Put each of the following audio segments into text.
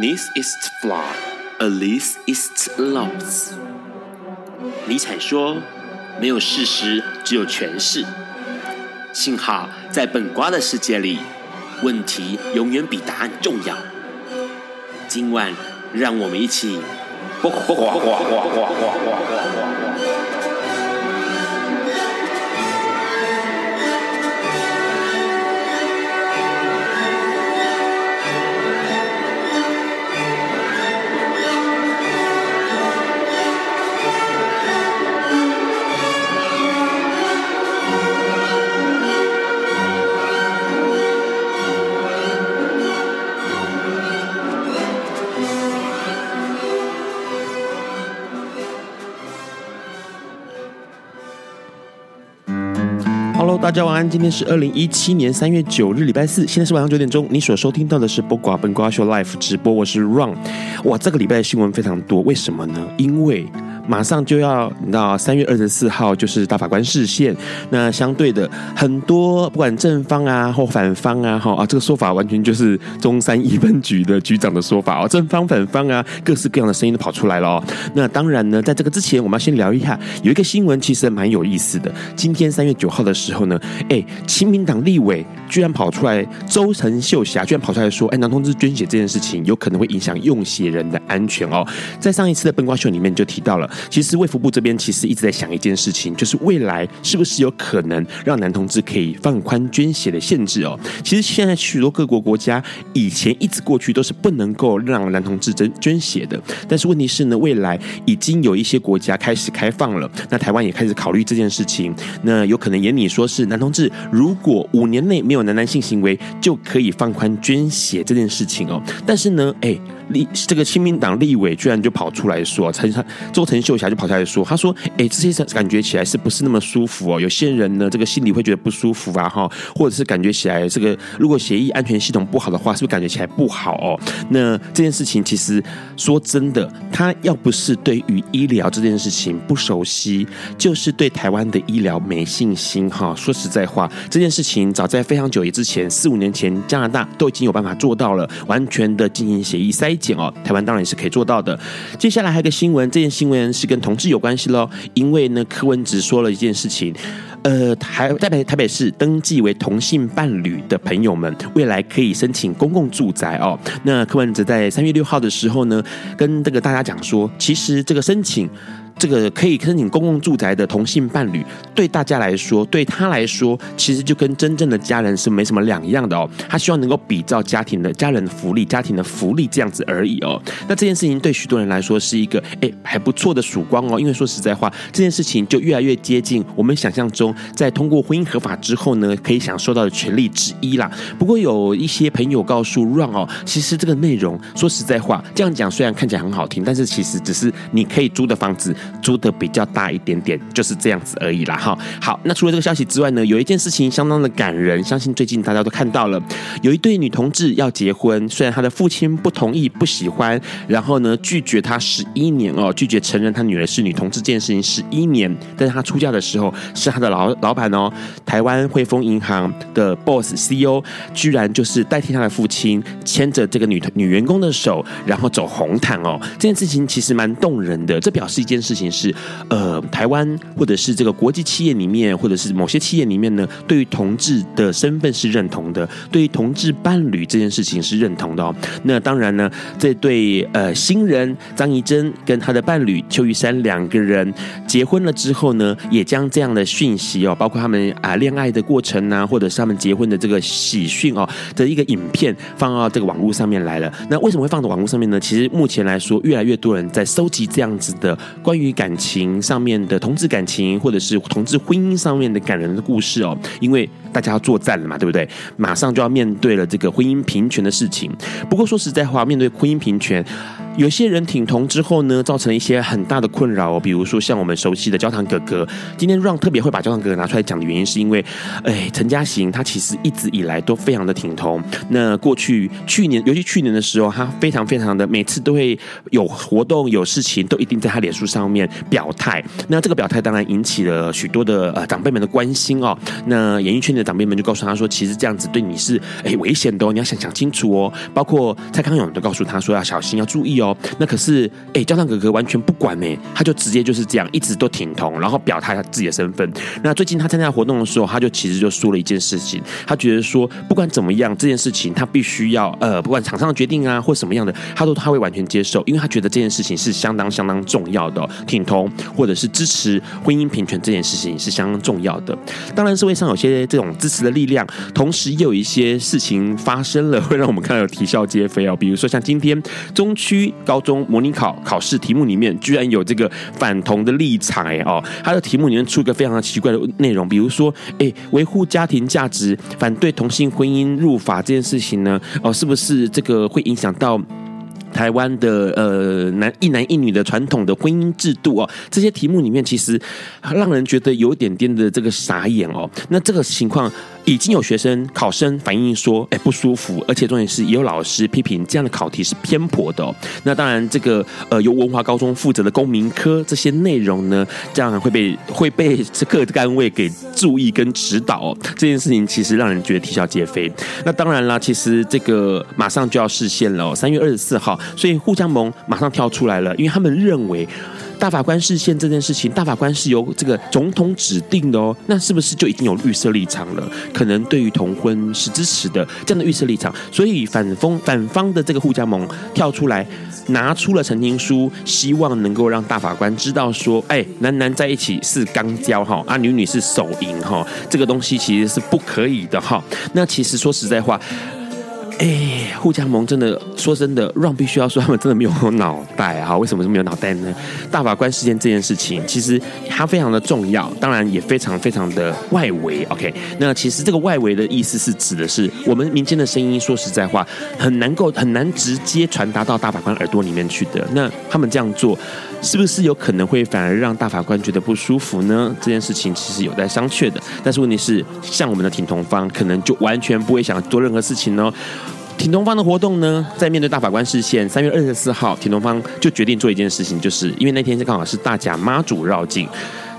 Nichts ist flat, Alice ist los。尼采说：“没有事实，只有诠释。”幸好在本瓜的世界里，问题永远比答案重要。今晚，让我们一起。大家晚安，今天是二零一七年三月九日，礼拜四，现在是晚上九点钟。你所收听到的是播瓜本瓜秀 Life 直播，我是 Run。哇，这个礼拜的新闻非常多，为什么呢？因为马上就要你知道三月二十四号就是大法官释宪，那相对的很多不管正方啊或反方啊哈啊这个说法完全就是中山一分局的局长的说法哦，正方反方啊各式各样的声音都跑出来了哦。那当然呢，在这个之前，我们要先聊一下有一个新闻，其实蛮有意思的。今天三月九号的时候呢，哎，亲民党立委居然跑出来，周成秀霞居然跑出来说，哎，男同志捐血这件事情有可能会影响用血人的安全哦。在上一次的笨瓜秀里面就提到了。其实卫福部这边其实一直在想一件事情，就是未来是不是有可能让男同志可以放宽捐血的限制哦？其实现在许多各国国家以前一直过去都是不能够让男同志捐捐血的，但是问题是呢，未来已经有一些国家开始开放了，那台湾也开始考虑这件事情，那有可能也你说是男同志如果五年内没有男男性行为就可以放宽捐血这件事情哦，但是呢，哎。立这个亲民党立委居然就跑出来说，陈周陈秀霞就跑出来说，他说：“哎，这些感觉起来是不是那么舒服哦？有些人呢，这个心里会觉得不舒服啊，哈，或者是感觉起来这个如果协议安全系统不好的话，是不是感觉起来不好哦？那这件事情其实说真的，他要不是对于医疗这件事情不熟悉，就是对台湾的医疗没信心哈。说实在话，这件事情早在非常久以之前，四五年前，加拿大都已经有办法做到了，完全的进行协议筛。哦，台湾当然也是可以做到的。接下来还有一个新闻，这件新闻是跟同志有关系喽。因为呢，柯文哲说了一件事情，呃，台台台北市登记为同性伴侣的朋友们，未来可以申请公共住宅哦。那柯文哲在三月六号的时候呢，跟这个大家讲说，其实这个申请。这个可以申请公共住宅的同性伴侣，对大家来说，对他来说，其实就跟真正的家人是没什么两样的哦。他希望能够比照家庭的家人的福利、家庭的福利这样子而已哦。那这件事情对许多人来说是一个哎还不错的曙光哦，因为说实在话，这件事情就越来越接近我们想象中，在通过婚姻合法之后呢，可以享受到的权利之一啦。不过有一些朋友告诉 Ron 哦，其实这个内容说实在话，这样讲虽然看起来很好听，但是其实只是你可以租的房子。租的比较大一点点，就是这样子而已啦。哈，好，那除了这个消息之外呢，有一件事情相当的感人，相信最近大家都看到了，有一对女同志要结婚，虽然她的父亲不同意、不喜欢，然后呢拒绝她十一年哦，拒绝承认她女儿是女同志这件事情十一年，但是她出嫁的时候是她的老老板哦，台湾汇丰银行的 boss CEO，居然就是代替她的父亲牵着这个女女员工的手，然后走红毯哦，这件事情其实蛮动人的，这表示一件事事情。是呃，台湾或者是这个国际企业里面，或者是某些企业里面呢，对于同志的身份是认同的，对于同志伴侣这件事情是认同的哦。那当然呢，这对呃新人张怡珍跟他的伴侣邱玉山两个人结婚了之后呢，也将这样的讯息哦，包括他们啊恋爱的过程啊，或者是他们结婚的这个喜讯哦的一个影片放到这个网络上面来了。那为什么会放到网络上面呢？其实目前来说，越来越多人在收集这样子的关于。于感情上面的同志感情，或者是同志婚姻上面的感人的故事哦，因为大家要作战了嘛，对不对？马上就要面对了这个婚姻平权的事情。不过说实在话，面对婚姻平权。有些人挺同之后呢，造成了一些很大的困扰哦。比如说像我们熟悉的焦糖哥哥，今天让特别会把焦糖哥哥拿出来讲的原因，是因为，哎，陈嘉行他其实一直以来都非常的挺同。那过去去年，尤其去年的时候，他非常非常的每次都会有活动有事情，都一定在他脸书上面表态。那这个表态当然引起了许多的呃长辈们的关心哦。那演艺圈的长辈们就告诉他说，其实这样子对你是哎危险的哦，你要想想清楚哦。包括蔡康永都告诉他说要小心，要注意哦。那可是哎，焦糖哥哥完全不管呢，他就直接就是这样一直都挺同，然后表态他自己的身份。那最近他参加活动的时候，他就其实就说了一件事情，他觉得说不管怎么样，这件事情他必须要呃，不管场上的决定啊或什么样的，他都他会完全接受，因为他觉得这件事情是相当相当重要的，挺同或者是支持婚姻平权这件事情是相当重要的。当然，社会上有些这种支持的力量，同时也有一些事情发生了，会让我们看到啼笑皆非哦。比如说，像今天中区高中模拟考考试题目里面，居然有这个反同的立场哎哦，它的题目里面出一个非常奇怪的内容，比如说，哎，维护家庭价值，反对同性婚姻入法这件事情呢，哦，是不是这个会影响到？台湾的呃男一男一女的传统的婚姻制度哦，这些题目里面其实让人觉得有点点的这个傻眼哦。那这个情况已经有学生考生反映说，哎不舒服，而且重点是也有老师批评这样的考题是偏颇的哦。那当然，这个呃由文华高中负责的公民科这些内容呢，这样会被会被这各单位给注意跟指导哦。这件事情其实让人觉得啼笑皆非。那当然啦，其实这个马上就要视线了哦，三月二十四号。所以护家盟马上跳出来了，因为他们认为大法官释宪这件事情，大法官是由这个总统指定的哦，那是不是就已经有预设立场了？可能对于同婚是支持的这样的预设立场，所以反方反方的这个护家盟跳出来，拿出了陈情书，希望能够让大法官知道说，哎，男男在一起是肛交哈，啊女女是手淫哈，这个东西其实是不可以的哈。那其实说实在话。哎，护家盟真的说真的，Ron 必须要说他们真的没有脑袋啊！为什么是没有脑袋呢？大法官事件这件事情，其实它非常的重要，当然也非常非常的外围。OK，那其实这个外围的意思是指的是我们民间的声音。说实在话，很难够很难直接传达到大法官耳朵里面去的。那他们这样做，是不是有可能会反而让大法官觉得不舒服呢？这件事情其实有待商榷的。但是问题是，像我们的挺同方，可能就完全不会想做任何事情哦。挺东方的活动呢，在面对大法官视线，三月二十四号，挺东方就决定做一件事情，就是因为那天刚好是大甲妈祖绕境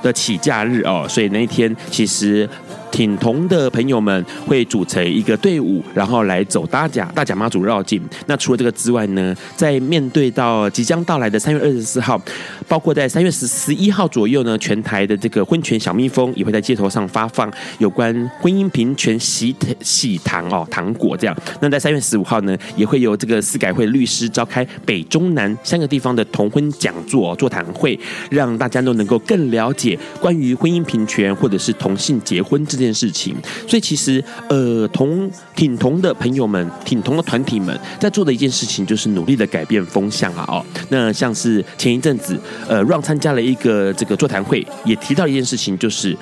的起假日哦，所以那一天其实。挺同的朋友们会组成一个队伍，然后来走大甲大甲妈祖绕境。那除了这个之外呢，在面对到即将到来的三月二十四号，包括在三月十十一号左右呢，全台的这个婚权小蜜蜂也会在街头上发放有关婚姻平权喜喜糖哦糖果这样。那在三月十五号呢，也会由这个司改会律师召开北中南三个地方的同婚讲座座谈会，让大家都能够更了解关于婚姻平权或者是同性结婚之。件事情，所以其实呃，同挺同的朋友们，挺同的团体们，在做的一件事情，就是努力的改变风向啊！哦，那像是前一阵子，呃让参加了一个这个座谈会，也提到一件事情，就是。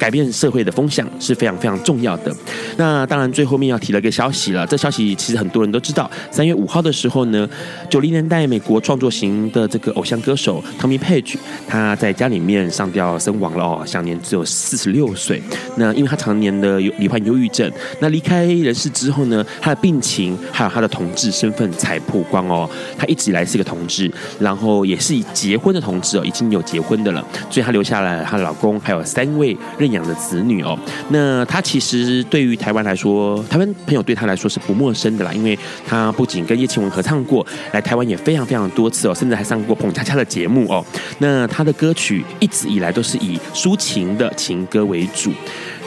改变社会的风向是非常非常重要的。那当然，最后面要提了个消息了。这消息其实很多人都知道。三月五号的时候呢，九零年代美国创作型的这个偶像歌手 Tommy Page，他在家里面上吊身亡了哦，享年只有四十六岁。那因为他常年的罹患忧郁症，那离开人世之后呢，他的病情还有他的同志身份才曝光哦。他一直以来是个同志，然后也是以结婚的同志哦，已经有结婚的了，所以他留下了她的老公还有三位认养的子女哦，那他其实对于台湾来说，台湾朋友对他来说是不陌生的啦，因为他不仅跟叶倩文合唱过，来台湾也非常非常多次哦，甚至还上过澎恰恰的节目哦。那他的歌曲一直以来都是以抒情的情歌为主。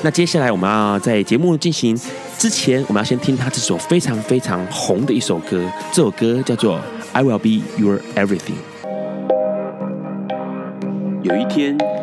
那接下来我们要在节目进行之前，我们要先听他这首非常非常红的一首歌，这首歌叫做《I Will Be Your Everything》。有一天。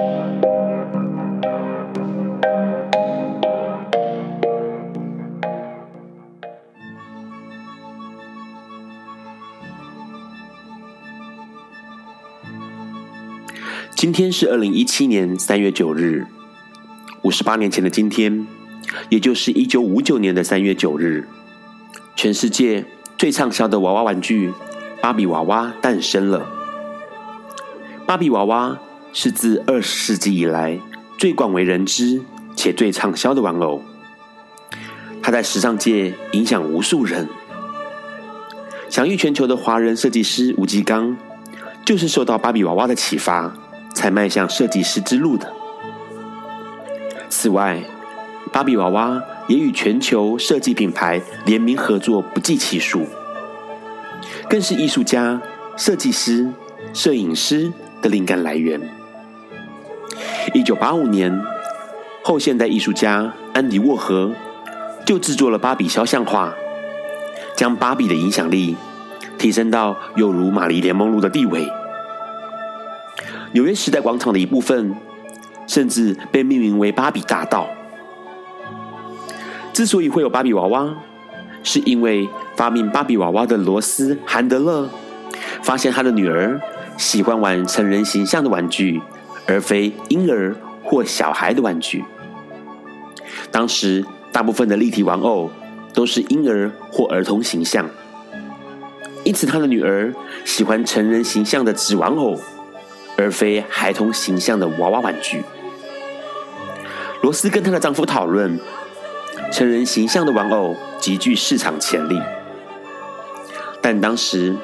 今天是二零一七年三月九日，五十八年前的今天，也就是一九五九年的三月九日，全世界最畅销的娃娃玩具——芭比娃娃诞生了。芭比娃娃是自二十世纪以来最广为人知且最畅销的玩偶，它在时尚界影响无数人。享誉全球的华人设计师吴季刚，就是受到芭比娃娃的启发，才迈向设计师之路的。此外，芭比娃娃也与全球设计品牌联名合作不计其数，更是艺术家、设计师、摄影师的灵感来源。一九八五年，后现代艺术家安迪沃荷就制作了芭比肖像画，将芭比的影响力提升到有如玛丽莲梦露的地位。纽约时代广场的一部分，甚至被命名为芭比大道。之所以会有芭比娃娃，是因为发明芭比娃娃的罗斯·韩德勒发现他的女儿喜欢玩成人形象的玩具，而非婴儿或小孩的玩具。当时大部分的立体玩偶都是婴儿或儿童形象，因此他的女儿喜欢成人形象的纸玩偶，而非孩童形象的娃娃玩具。罗斯跟她的丈夫讨论。成人形象的玩偶极具市场潜力，但当时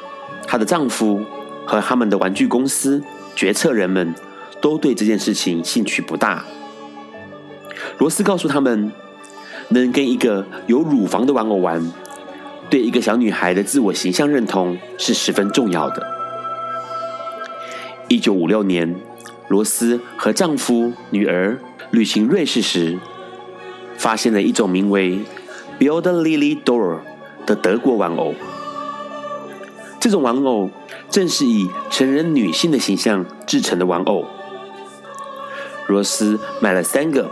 她的丈夫和他们的玩具公司决策人们都对这件事情兴趣不大。罗斯告诉他们，能跟一个有乳房的玩偶玩，对一个小女孩的自我形象认同是十分重要的。一九五六年，罗斯和丈夫、女儿旅行瑞士时，发现了一种名为 Build Lily Doll 的德国玩偶。这种玩偶正是以成人女性的形象制成的玩偶。罗斯买了三个，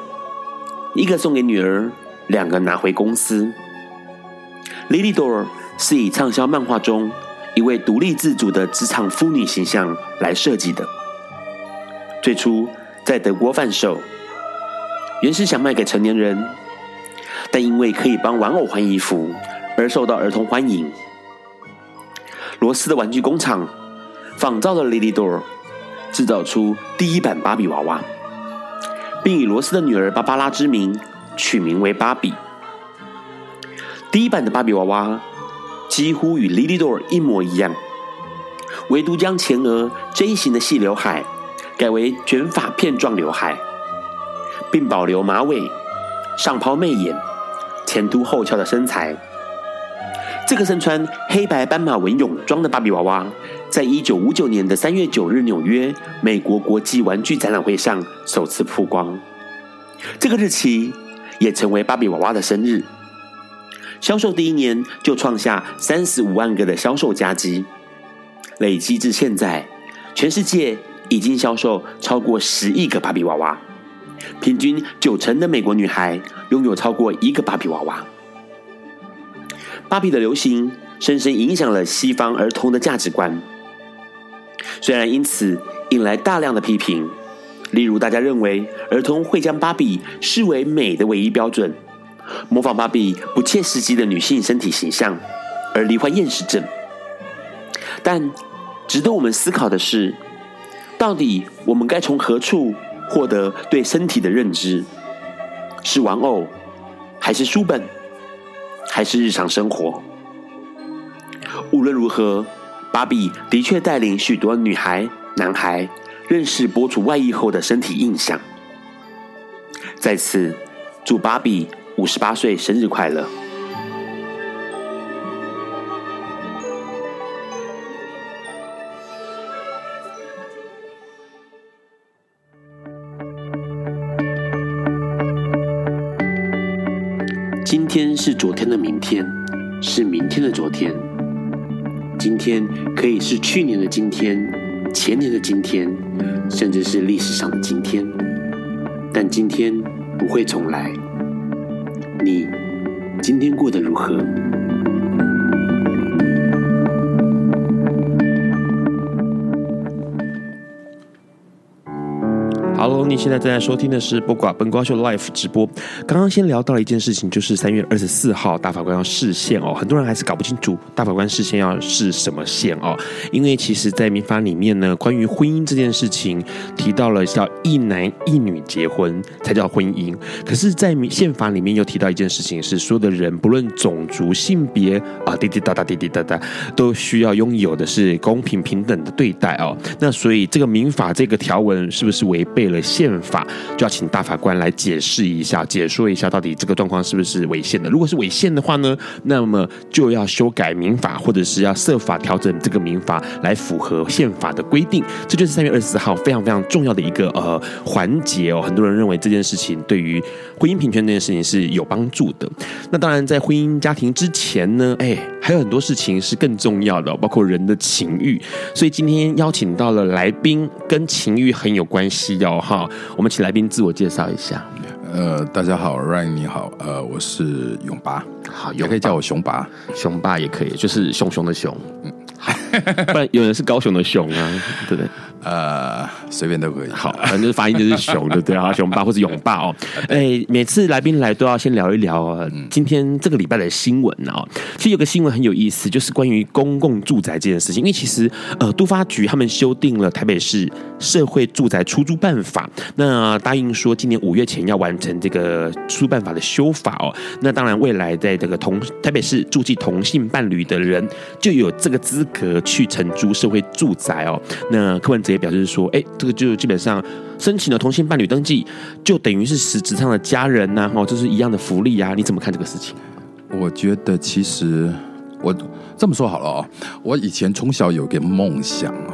一个送给女儿，两个拿回公司。Lily Doll 是以畅销漫画中一位独立自主的职场妇女形象来设计的。最初在德国贩售。原是想卖给成年人，但因为可以帮玩偶换衣服而受到儿童欢迎。罗斯的玩具工厂仿造了 Lily Doll，制造出第一版芭比娃娃，并以罗斯的女儿芭芭拉之名取名为芭比。第一版的芭比娃娃几乎与 Lily Doll 一模一样，唯独将前额 J 型的细刘海改为卷发片状刘海。并保留马尾、上抛媚眼、前凸后翘的身材。这个身穿黑白斑马纹泳装的芭比娃娃，在一九五九年的三月九日纽约美国国际玩具展览会上首次曝光。这个日期也成为芭比娃娃的生日。销售第一年就创下三十五万个的销售佳绩，累积至现在，全世界已经销售超过十亿个芭比娃娃。平均九成的美国女孩拥有超过一个芭比娃娃。芭比的流行深深影响了西方儿童的价值观，虽然因此引来大量的批评，例如大家认为儿童会将芭比视为美的唯一标准，模仿芭比不切实际的女性身体形象，而罹患厌食症。但值得我们思考的是，到底我们该从何处？获得对身体的认知，是玩偶，还是书本，还是日常生活？无论如何，芭比的确带领许多女孩、男孩认识剥除外衣后的身体印象。在此，祝芭比五十八岁生日快乐！今天是昨天的明天，是明天的昨天。今天可以是去年的今天，前年的今天，甚至是历史上的今天。但今天不会重来。你今天过得如何？现在正在收听的是《播瓜本瓜秀》Live 直播。刚刚先聊到了一件事情，就是三月二十四号大法官要释宪哦，很多人还是搞不清楚大法官释宪要释什么宪哦。因为其实，在民法里面呢，关于婚姻这件事情提到了叫一男一女结婚才叫婚姻，可是，在民宪法里面又提到一件事情，是所有的人不论种族、性别啊，滴滴答答、滴滴答答，都需要拥有的是公平平等的对待哦。那所以，这个民法这个条文是不是违背了宪宪法？就要请大法官来解释一下、解说一下，到底这个状况是不是违宪的？如果是违宪的话呢，那么就要修改民法，或者是要设法调整这个民法来符合宪法的规定。这就是三月二十四号非常非常重要的一个呃环节哦。很多人认为这件事情对于婚姻平权这件事情是有帮助的。那当然，在婚姻家庭之前呢，哎，还有很多事情是更重要的，包括人的情欲。所以今天邀请到了来宾，跟情欲很有关系哦，哈。我们请来宾自我介绍一下。呃，大家好，Ryan 你好，呃，我是勇拔，好，也可以叫我熊拔，熊拔也可以，就是熊熊的熊，嗯，不然有人是高雄的熊啊，对不对？呃，随便都可以。好，反正就是发音就是熊，对不对啊？熊爸或者勇爸哦。哎，每次来宾来都要先聊一聊啊，今天这个礼拜的新闻哦。其实有个新闻很有意思，就是关于公共住宅这件事情。因为其实呃，都发局他们修订了台北市社会住宅出租办法，那答应说今年五月前要完成这个出租办法的修法哦。那当然，未来在这个同台北市住进同性伴侣的人就有这个资格去承租社会住宅哦。那柯文哲。表示说，哎，这个就基本上申请了同性伴侣登记，就等于是实质上的家人呐，哈，这是一样的福利啊。你怎么看这个事情？我觉得其实我这么说好了哦，我以前从小有个梦想啊，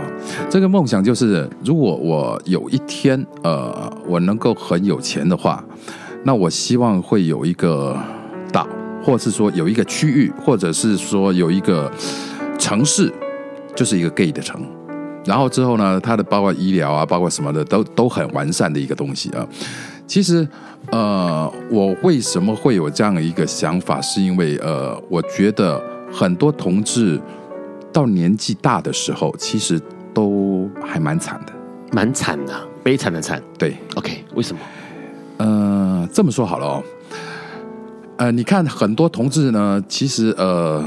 这个梦想就是，如果我有一天呃，我能够很有钱的话，那我希望会有一个岛，或是说有一个区域，或者是说有一个城市，就是一个 gay 的城。然后之后呢，它的包括医疗啊，包括什么的，都都很完善的一个东西啊。其实，呃，我为什么会有这样的一个想法，是因为呃，我觉得很多同志到年纪大的时候，其实都还蛮惨的，蛮惨的，悲惨的惨。对，OK，为什么？呃，这么说好了哦，呃，你看很多同志呢，其实呃。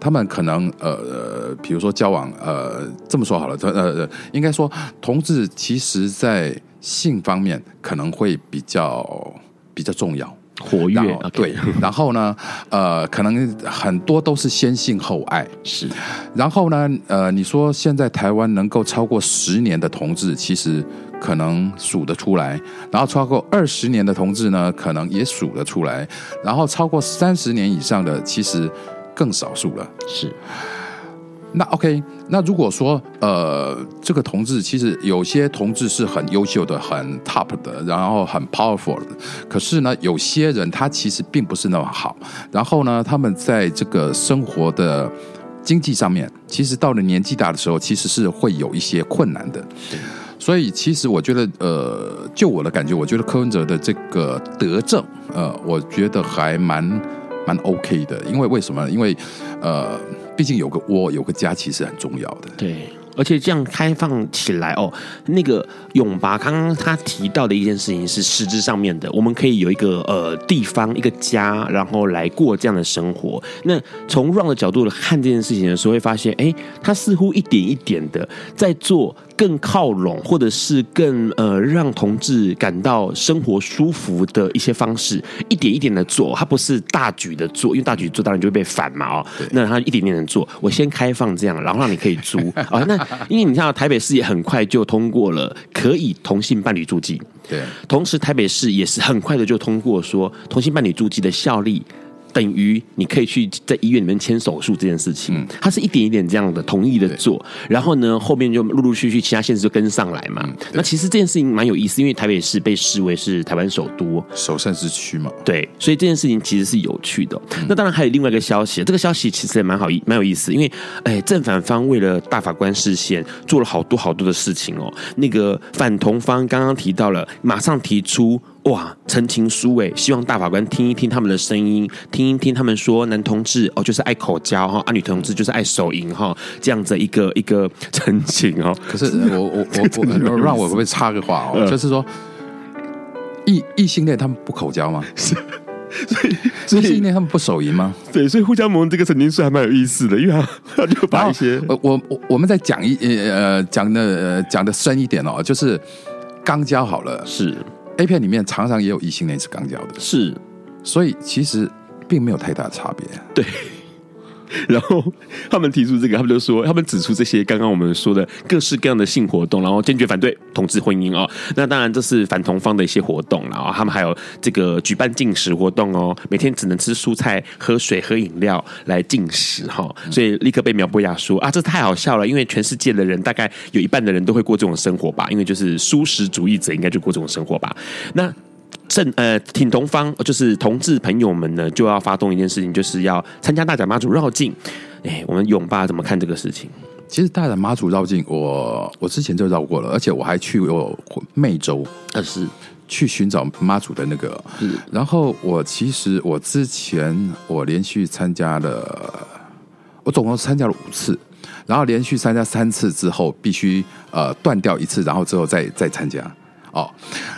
他们可能呃，比如说交往呃，这么说好了，呃，应该说同志其实在性方面可能会比较比较重要，活跃。对，然后呢，呃，可能很多都是先性后爱。是，然后呢，呃，你说现在台湾能够超过十年的同志，其实可能数得出来；然后超过二十年的同志呢，可能也数得出来；然后超过三十年以上的，其实。更少数了，是。那 OK，那如果说呃，这个同志其实有些同志是很优秀的、很 top 的，然后很 powerful 的。可是呢，有些人他其实并不是那么好。然后呢，他们在这个生活的经济上面，其实到了年纪大的时候，其实是会有一些困难的。所以，其实我觉得，呃，就我的感觉，我觉得柯文哲的这个德政，呃，我觉得还蛮。蛮 OK 的，因为为什么？因为，呃，毕竟有个窝，有个家，其实很重要的。对。而且这样开放起来哦，那个永拔刚刚他提到的一件事情是实质上面的，我们可以有一个呃地方一个家，然后来过这样的生活。那从 Ron 的角度来看这件事情的时候，会发现，哎，他似乎一点一点的在做更靠拢，或者是更呃让同志感到生活舒服的一些方式，一点一点的做，他不是大举的做，因为大举做当然就会被反嘛哦。那他一点点的做，我先开放这样，然后让你可以租啊、哦，那。因为你看，台北市也很快就通过了可以同性伴侣住记，对，同时台北市也是很快的就通过说同性伴侣住记的效力。等于你可以去在医院里面签手术这件事情，他是一点一点这样的同意的做，然后呢，后面就陆陆续续其他县市就跟上来嘛。那其实这件事情蛮有意思，因为台北市被视为是台湾首都、首善之区嘛。对，所以这件事情其实是有趣的。那当然还有另外一个消息，这个消息其实也蛮好意，蛮有意思，因为哎，正反方为了大法官视线做了好多好多的事情哦。那个反同方刚刚提到了，马上提出。哇，陈情书哎，希望大法官听一听他们的声音，听一听他们说男同志哦就是爱口交哈，啊女同志就是爱手淫哈，这样子一个 一个陈情哦。可是我我我 我让我会不会插个话哦，就是说异异性恋他们不口交吗？是，所以所以异性恋他们不手淫吗？对，所以互相蒙这个曾经是还蛮有意思的，因为他他就把一些我我我们再讲一呃讲的讲的深一点哦，就是刚交好了，是 A 片里面常常也有异性恋是肛交的，是，所以其实并没有太大的差别，对。然后他们提出这个，他们就说，他们指出这些刚刚我们说的各式各样的性活动，然后坚决反对同志婚姻哦。那当然这是反同方的一些活动，然后他们还有这个举办禁食活动哦，每天只能吃蔬菜、喝水、喝饮料来禁食哈。所以立刻被苗博雅说啊，这太好笑了，因为全世界的人大概有一半的人都会过这种生活吧，因为就是素食主义者应该就过这种生活吧。那。正呃，挺同方就是同志朋友们呢，就要发动一件事情，就是要参加大甲妈祖绕境。哎，我们勇爸怎么看这个事情？其实大甲妈祖绕境，我我之前就绕过了，而且我还去过湄洲，呃，是去寻找妈祖的那个。是然后我其实我之前我连续参加了，我总共参加了五次，然后连续参加三次之后，必须呃断掉一次，然后之后再再参加。哦，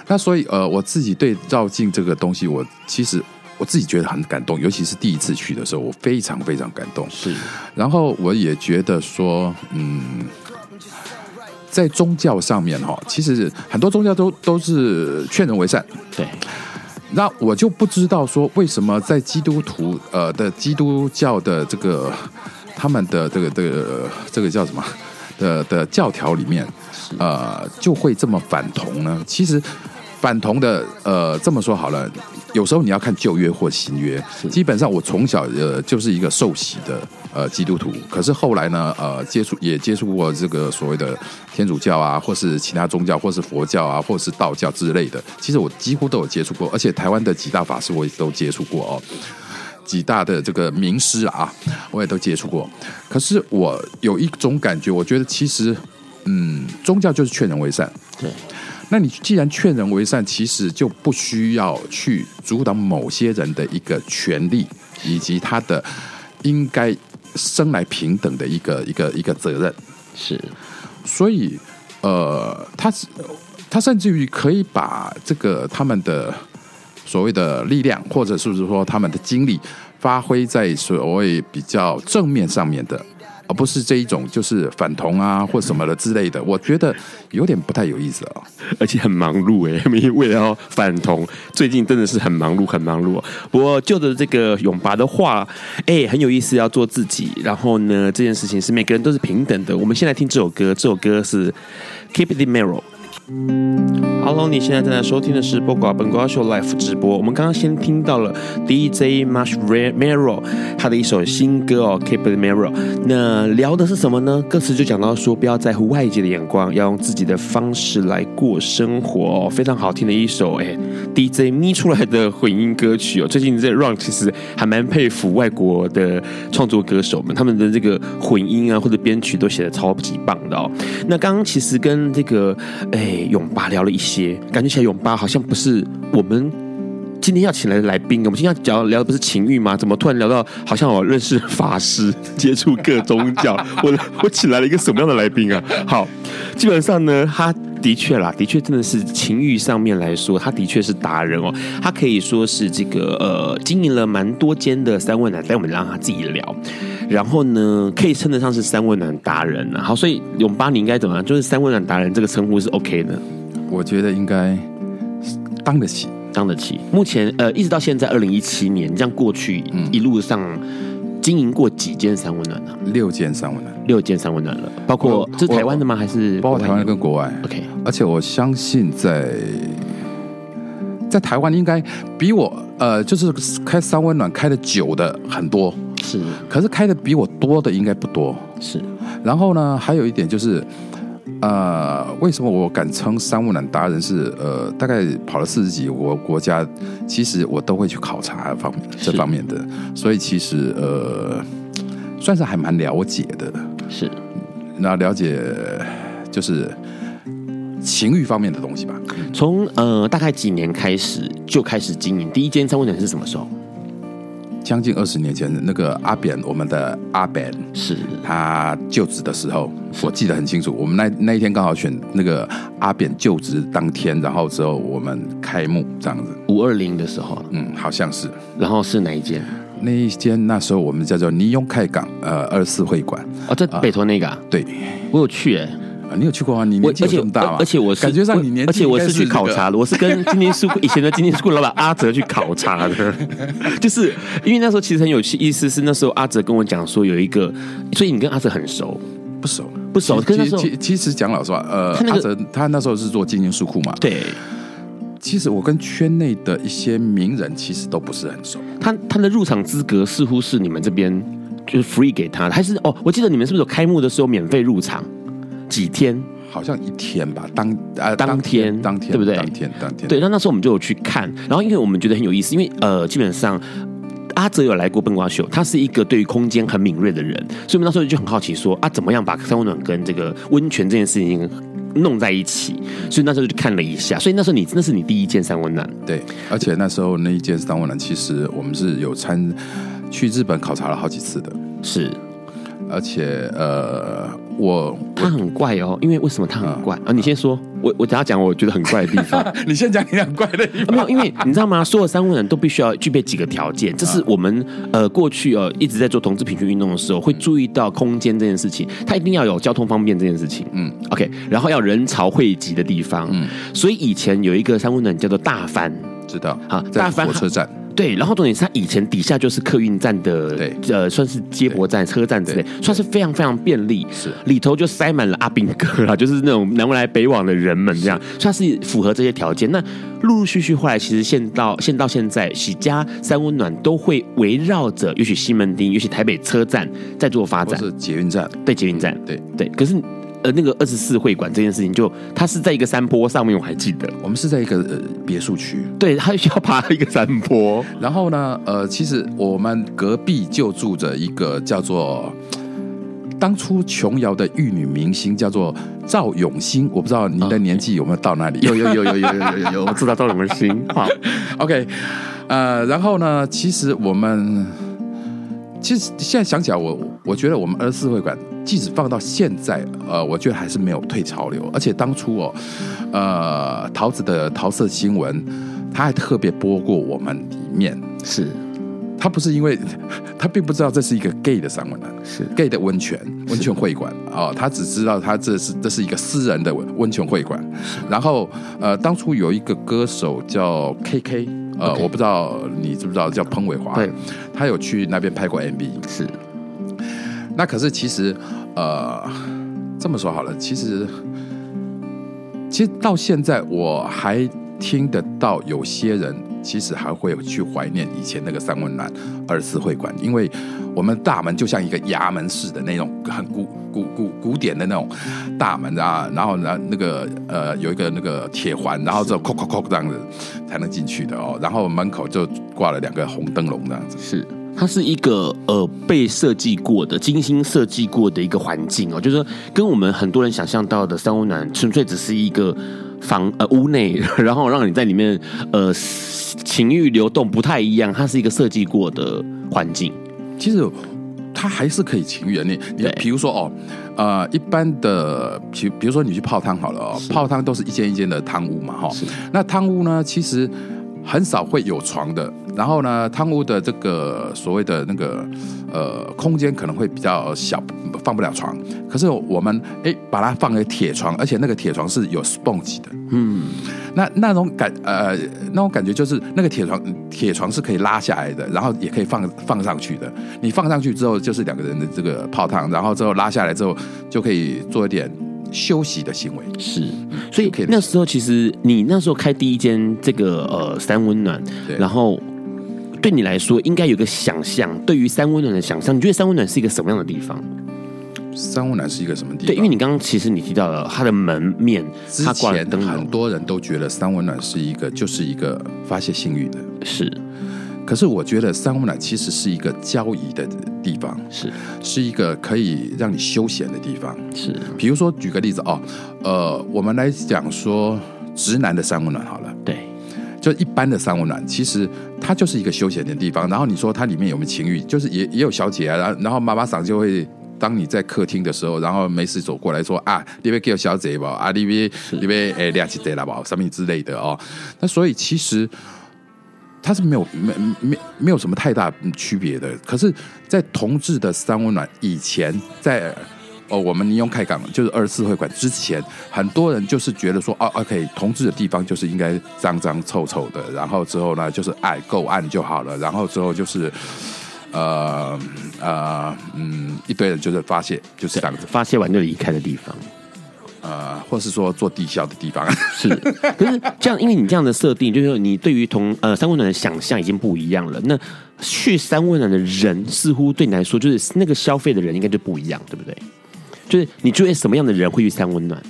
那所以呃，我自己对绕境这个东西，我其实我自己觉得很感动，尤其是第一次去的时候，我非常非常感动。是，然后我也觉得说，嗯，在宗教上面哈，其实很多宗教都都是劝人为善。对，那我就不知道说，为什么在基督徒呃的基督教的这个他们的这个这个这个叫什么的的教条里面。呃，就会这么反同呢？其实反同的，呃，这么说好了，有时候你要看旧约或新约。基本上，我从小呃就是一个受洗的呃基督徒，可是后来呢，呃，接触也接触过这个所谓的天主教啊，或是其他宗教，或是佛教啊，或是道教之类的。其实我几乎都有接触过，而且台湾的几大法师我也都接触过哦，几大的这个名师啊，我也都接触过。可是我有一种感觉，我觉得其实。嗯，宗教就是劝人为善。对，那你既然劝人为善，其实就不需要去阻挡某些人的一个权利，以及他的应该生来平等的一个一个一个责任。是，所以呃，他是他甚至于可以把这个他们的所谓的力量，或者是不是说他们的精力，发挥在所谓比较正面上面的。而不是这一种，就是反同啊，或什么的之类的，我觉得有点不太有意思啊，而且很忙碌哎，因为为了要反同，最近真的是很忙碌，很忙碌。不过就着这个永拔的话，哎，很有意思，要做自己。然后呢，这件事情是每个人都是平等的。我们先来听这首歌，这首歌是《Keep It Mirror》。Hello，你现在正在收听的是《播瓜本瓜秀》Live 直播。我们刚刚先听到了 DJ Marshmello 他的一首新歌哦，Keep It Mellow。那聊的是什么呢？歌词就讲到说，不要在乎外界的眼光，要用自己的方式来过生活哦。非常好听的一首哎，DJ 咪出来的混音歌曲哦。最近在 Run 其实还蛮佩服外国的创作歌手们，他们的这个混音啊或者编曲都写得超级棒的哦。那刚刚其实跟这个哎。永巴聊了一些，感觉起来永巴好像不是我们今天要请来的来宾。我们今天要聊聊的不是情欲吗？怎么突然聊到好像我认识法师，接触各宗教？我我请来了一个什么样的来宾啊？好，基本上呢，他的确啦，的确真的是情欲上面来说，他的确是达人哦。他可以说是这个呃，经营了蛮多间的三温暖，但我们让他自己聊。然后呢，可以称得上是三温暖达人啊。好，所以永巴你应该怎么样？就是三温暖达人这个称呼是 OK 的。我觉得应该当得起，当得起。目前呃，一直到现在二零一七年这样过去，一路上经营过几间三温暖呢？六间三温暖，六间三温暖了。包括这是台湾的吗？还是包括台湾跟国外？OK。而且我相信在在台湾应该比我呃，就是开三温暖开的久的很多。是，可是开的比我多的应该不多。是，然后呢，还有一点就是，呃，为什么我敢称商务男达人是？呃，大概跑了四十几个国家，其实我都会去考察方面这方面的，所以其实呃，算是还蛮了解的。是，那了解就是情欲方面的东西吧。从呃大概几年开始就开始经营第一间商务男是什么时候？将近二十年前，那个阿扁，我们的阿扁是他就职的时候，我记得很清楚。我们那那一天刚好选那个阿扁就职当天，然后之后我们开幕这样子。五二零的时候，嗯，好像是。然后是哪一间？那一间那时候我们叫做尼永开港呃二四会馆哦，在北投那个、啊呃。对，我有去哎、欸。你有去过吗？你年纪这么大吗？而且我是感觉上你年纪，而且我是去考察的，我是跟今天书库以前的今天书库老板阿哲去考察的，就是因为那时候其实很有趣，意思是那时候阿哲跟我讲说有一个，所以你跟阿哲很熟？不熟，不熟。其实其其实讲老实话，呃，他那个、阿泽他那时候是做今天书库嘛，对。其实我跟圈内的一些名人其实都不是很熟。他他的入场资格似乎是你们这边就是 free 给他的，还是哦？我记得你们是不是有开幕的时候免费入场？几天？好像一天吧，当呃当天当天，对不对？当天当天。对，那那时候我们就有去看，然后因为我们觉得很有意思，因为呃，基本上阿哲有来过笨瓜秀，他是一个对于空间很敏锐的人，所以我们那时候就很好奇说啊，怎么样把三温暖跟这个温泉这件事情弄在一起？所以那时候就看了一下，所以那时候你那是你第一件三温暖，对，而且那时候那一件三温暖，其实我们是有参去日本考察了好几次的，是。而且呃，我他很怪哦，因为为什么他很怪啊？你先说，我我等下讲我觉得很怪的地方。你先讲你很怪的地方。没有，因为你知道吗？所有三温暖都必须要具备几个条件，这是我们呃过去呃一直在做同志平权运动的时候会注意到空间这件事情，它一定要有交通方便这件事情。嗯，OK，然后要人潮汇集的地方。嗯，所以以前有一个三温暖叫做大帆，知道？好，大帆火车站。对，然后重点是它以前底下就是客运站的，对，呃，算是接驳站、车站之类，算是非常非常便利。是里头就塞满了阿兵哥啦，就是那种南来北往的人们这样，所以它是符合这些条件。那陆陆续续后来，其实现到现到现在，喜家三温暖都会围绕着，也许西门町，也许台北车站在做发展，是捷运站，对，捷运站，对对。可是。呃，那个二十四会馆这件事情就，就它是在一个山坡上面，我还记得，我们是在一个呃别墅区，对，它需要爬一个山坡。然后呢，呃，其实我们隔壁就住着一个叫做当初琼瑶的玉女明星，叫做赵永新。我不知道您的年纪有没有到那里？有有有有有有有有，有，我知道赵永新。好，OK，呃，然后呢，其实我们其实现在想起来，我我觉得我们二十四会馆。即使放到现在，呃，我觉得还是没有退潮流。而且当初哦，呃，桃子的桃色新闻，他还特别播过我们里面。是，他不是因为 他并不知道这是一个 gay 的三温暖，是 gay 的温泉温泉会馆啊，他只知道他这是这是一个私人的温泉会馆。然后呃，当初有一个歌手叫 KK，呃.我不知道你知不知道叫彭伟华，对，他有去那边拍过 MV，是。那可是其实，呃，这么说好了，其实，其实到现在我还听得到有些人其实还会去怀念以前那个三温暖二次会馆，因为我们大门就像一个衙门似的那种很古古古古典的那种大门啊，然后呢那个呃有一个那个铁环，然后就扣扣扣这样子才能进去的哦，然后门口就挂了两个红灯笼这样子是。它是一个呃被设计过的、精心设计过的一个环境哦，就是说跟我们很多人想象到的三温暖纯粹只是一个房呃屋内，然后让你在里面呃情欲流动不太一样，它是一个设计过的环境。其实它还是可以情欲的，你你比如说哦，呃一般的，比比如说你去泡汤好了哦，泡汤都是一间一间的汤屋嘛哈、哦，那汤屋呢其实。很少会有床的，然后呢，汤屋的这个所谓的那个呃空间可能会比较小，放不了床。可是我们哎把它放个铁床，而且那个铁床是有 sponge 的，嗯，那那种感呃那种感觉就是那个铁床铁床是可以拉下来的，然后也可以放放上去的。你放上去之后就是两个人的这个泡汤，然后之后拉下来之后就可以做一点。休息的行为是，所以那时候其实你那时候开第一间这个呃三温暖，然后对你来说应该有个想象，对于三温暖的想象，你觉得三温暖是一个什么样的地方？三温暖是一个什么地方？对，因为你刚刚其实你提到了它的门面，之前很多人都觉得三温暖是一个就是一个发泄性欲的，是。可是我觉得三温暖其实是一个交易的地方，是是一个可以让你休闲的地方，是。比如说举个例子哦，呃，我们来讲说直男的三温暖好了，对，就一般的三温暖，其实它就是一个休闲的地方。然后你说它里面有没有情欲？就是也也有小姐啊，然后然后妈妈桑就会。当你在客厅的时候，然后没事走过来说啊，你别给我小姐吧，啊，你别你别诶亮起嘴了吧，什么之类的哦。那所以其实它是没有没没没有什么太大区别的。可是，在同志的三温暖以前，在哦我们尼用开港就是二十四会馆之前，很多人就是觉得说哦，OK，同志的地方就是应该脏脏臭臭的，然后之后呢就是爱够暗就好了，然后之后就是。呃呃嗯，一堆人就是发泄，就是这样子，发泄完就离开的地方，呃，或是说做地痟的地方，是。可是这样，因为你这样的设定，就是说你对于同呃三温暖的想象已经不一样了。那去三温暖的人，似乎对你来说，就是那个消费的人应该就不一样，对不对？就是你觉得什么样的人会去三温暖？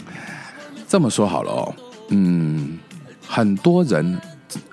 这么说好了哦，嗯，很多人，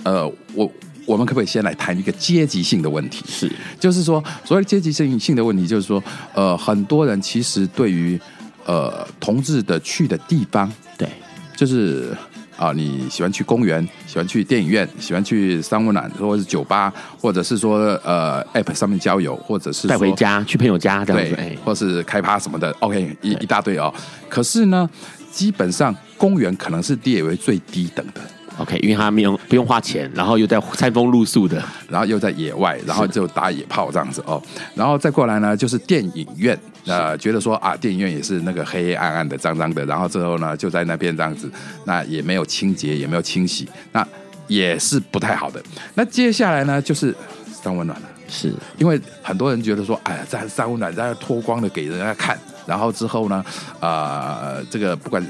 呃，我。我们可不可以先来谈一个阶级性的问题？是，就是说，所谓阶级性性的问题，就是说，呃，很多人其实对于呃同志的去的地方，对，就是啊、呃，你喜欢去公园，喜欢去电影院，喜欢去三温暖，或者是酒吧，或者是说呃 App 上面交友，或者是带回家去朋友家这样子，对，或是开趴什么的，OK，一一大堆哦。可是呢，基本上公园可能是列为最低等的。OK，因为他没有不用花钱，然后又在餐风露宿的，然后又在野外，然后就打野炮这样子哦，然后再过来呢，就是电影院，呃，觉得说啊，电影院也是那个黑黑暗暗的、脏脏的，然后之后呢，就在那边这样子，那也没有清洁，也没有清洗，那也是不太好的。那接下来呢，就是三温暖了，是因为很多人觉得说，哎呀，在三温暖，在脱光了给人家看，然后之后呢，呃，这个不管。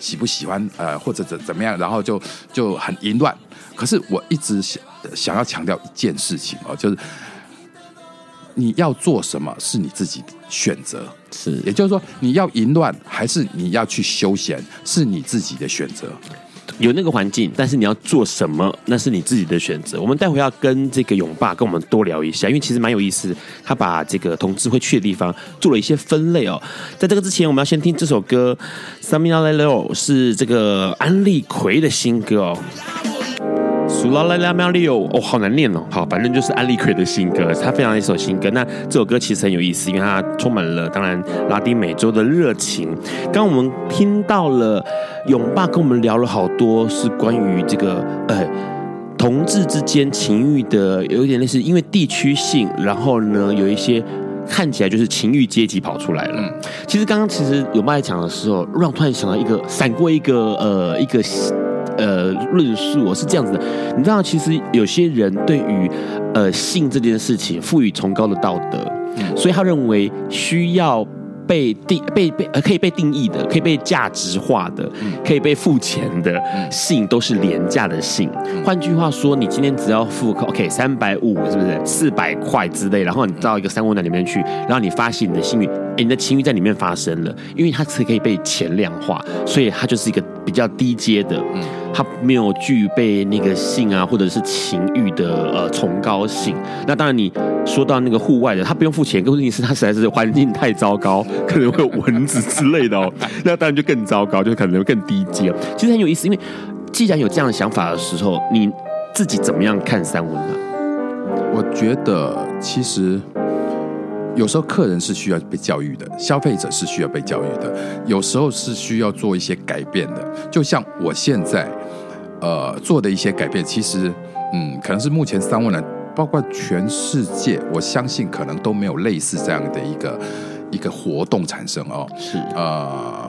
喜不喜欢呃，或者怎怎么样，然后就就很淫乱。可是我一直想想要强调一件事情哦，就是你要做什么是你自己选择，是，也就是说你要淫乱还是你要去休闲，是你自己的选择。有那个环境，但是你要做什么，那是你自己的选择。我们待会要跟这个勇爸跟我们多聊一下，因为其实蛮有意思。他把这个同志会去的地方做了一些分类哦。在这个之前，我们要先听这首歌《Samina Lelo》，是这个安利奎的新歌哦。苏拉拉拉喵利欧哦，好难念哦。好，反正就是安利奎的新歌，他非常一首新歌。那这首歌其实很有意思，因为它充满了当然拉丁美洲的热情。刚刚我们听到了勇爸跟我们聊了好多，是关于这个呃同志之间情欲的，有一点类似，因为地区性，然后呢有一些看起来就是情欲阶级跑出来了。嗯，其实刚刚其实勇爸在讲的时候，让我突然想到一个，闪过一个呃一个。呃，论述我是这样子的，你知道，其实有些人对于呃性这件事情赋予崇高的道德，嗯，所以他认为需要。被定被被呃可以被定义的，可以被价值化的，可以被付钱的性都是廉价的性。换句话说，你今天只要付 OK 三百五，是不是四百块之类？然后你到一个三温暖里面去，然后你发现你的性欲，你的情欲在里面发生了，因为它是可以被钱量化，所以它就是一个比较低阶的，嗯它没有具备那个性啊或者是情欲的呃崇高性。那当然你说到那个户外的，他不用付钱，可是问题是他实在是环境太糟糕。可能会有蚊子之类的哦，那当然就更糟糕，就可能会更低阶。其实很有意思，因为既然有这样的想法的时候，你自己怎么样看三文呢？我觉得其实有时候客人是需要被教育的，消费者是需要被教育的，有时候是需要做一些改变的。就像我现在呃做的一些改变，其实嗯，可能是目前三万人，包括全世界，我相信可能都没有类似这样的一个。一个活动产生哦，是呃，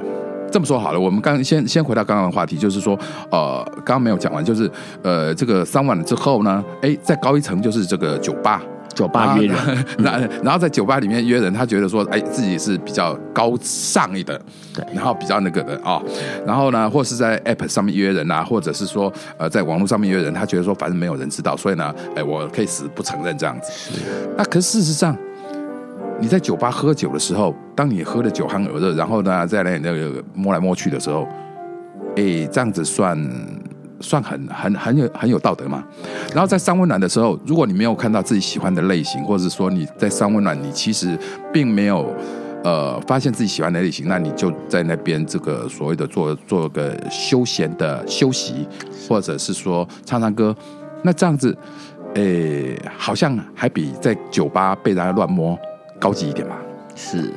这么说好了，我们刚先先回到刚刚的话题，就是说，呃，刚刚没有讲完，就是呃，这个三温暖之后呢，哎，再高一层就是这个酒吧，酒吧约人，然、嗯、然后在酒吧里面约人，他觉得说，哎，自己是比较高尚一点，对，然后比较那个的啊、哦，然后呢，或是在 App 上面约人啊，或者是说，呃，在网络上面约人，他觉得说，反正没有人知道，所以呢，哎，我可以死不承认这样子，那可是事实上。你在酒吧喝酒的时候，当你喝的酒酣耳热，然后呢，在那那个摸来摸去的时候，哎，这样子算算很很很有很有道德嘛？然后在三温暖的时候，如果你没有看到自己喜欢的类型，或者说你在三温暖，你其实并没有呃发现自己喜欢的类型，那你就在那边这个所谓的做做个休闲的休息，或者是说唱唱歌，那这样子，诶，好像还比在酒吧被人家乱摸高级一点嘛。是，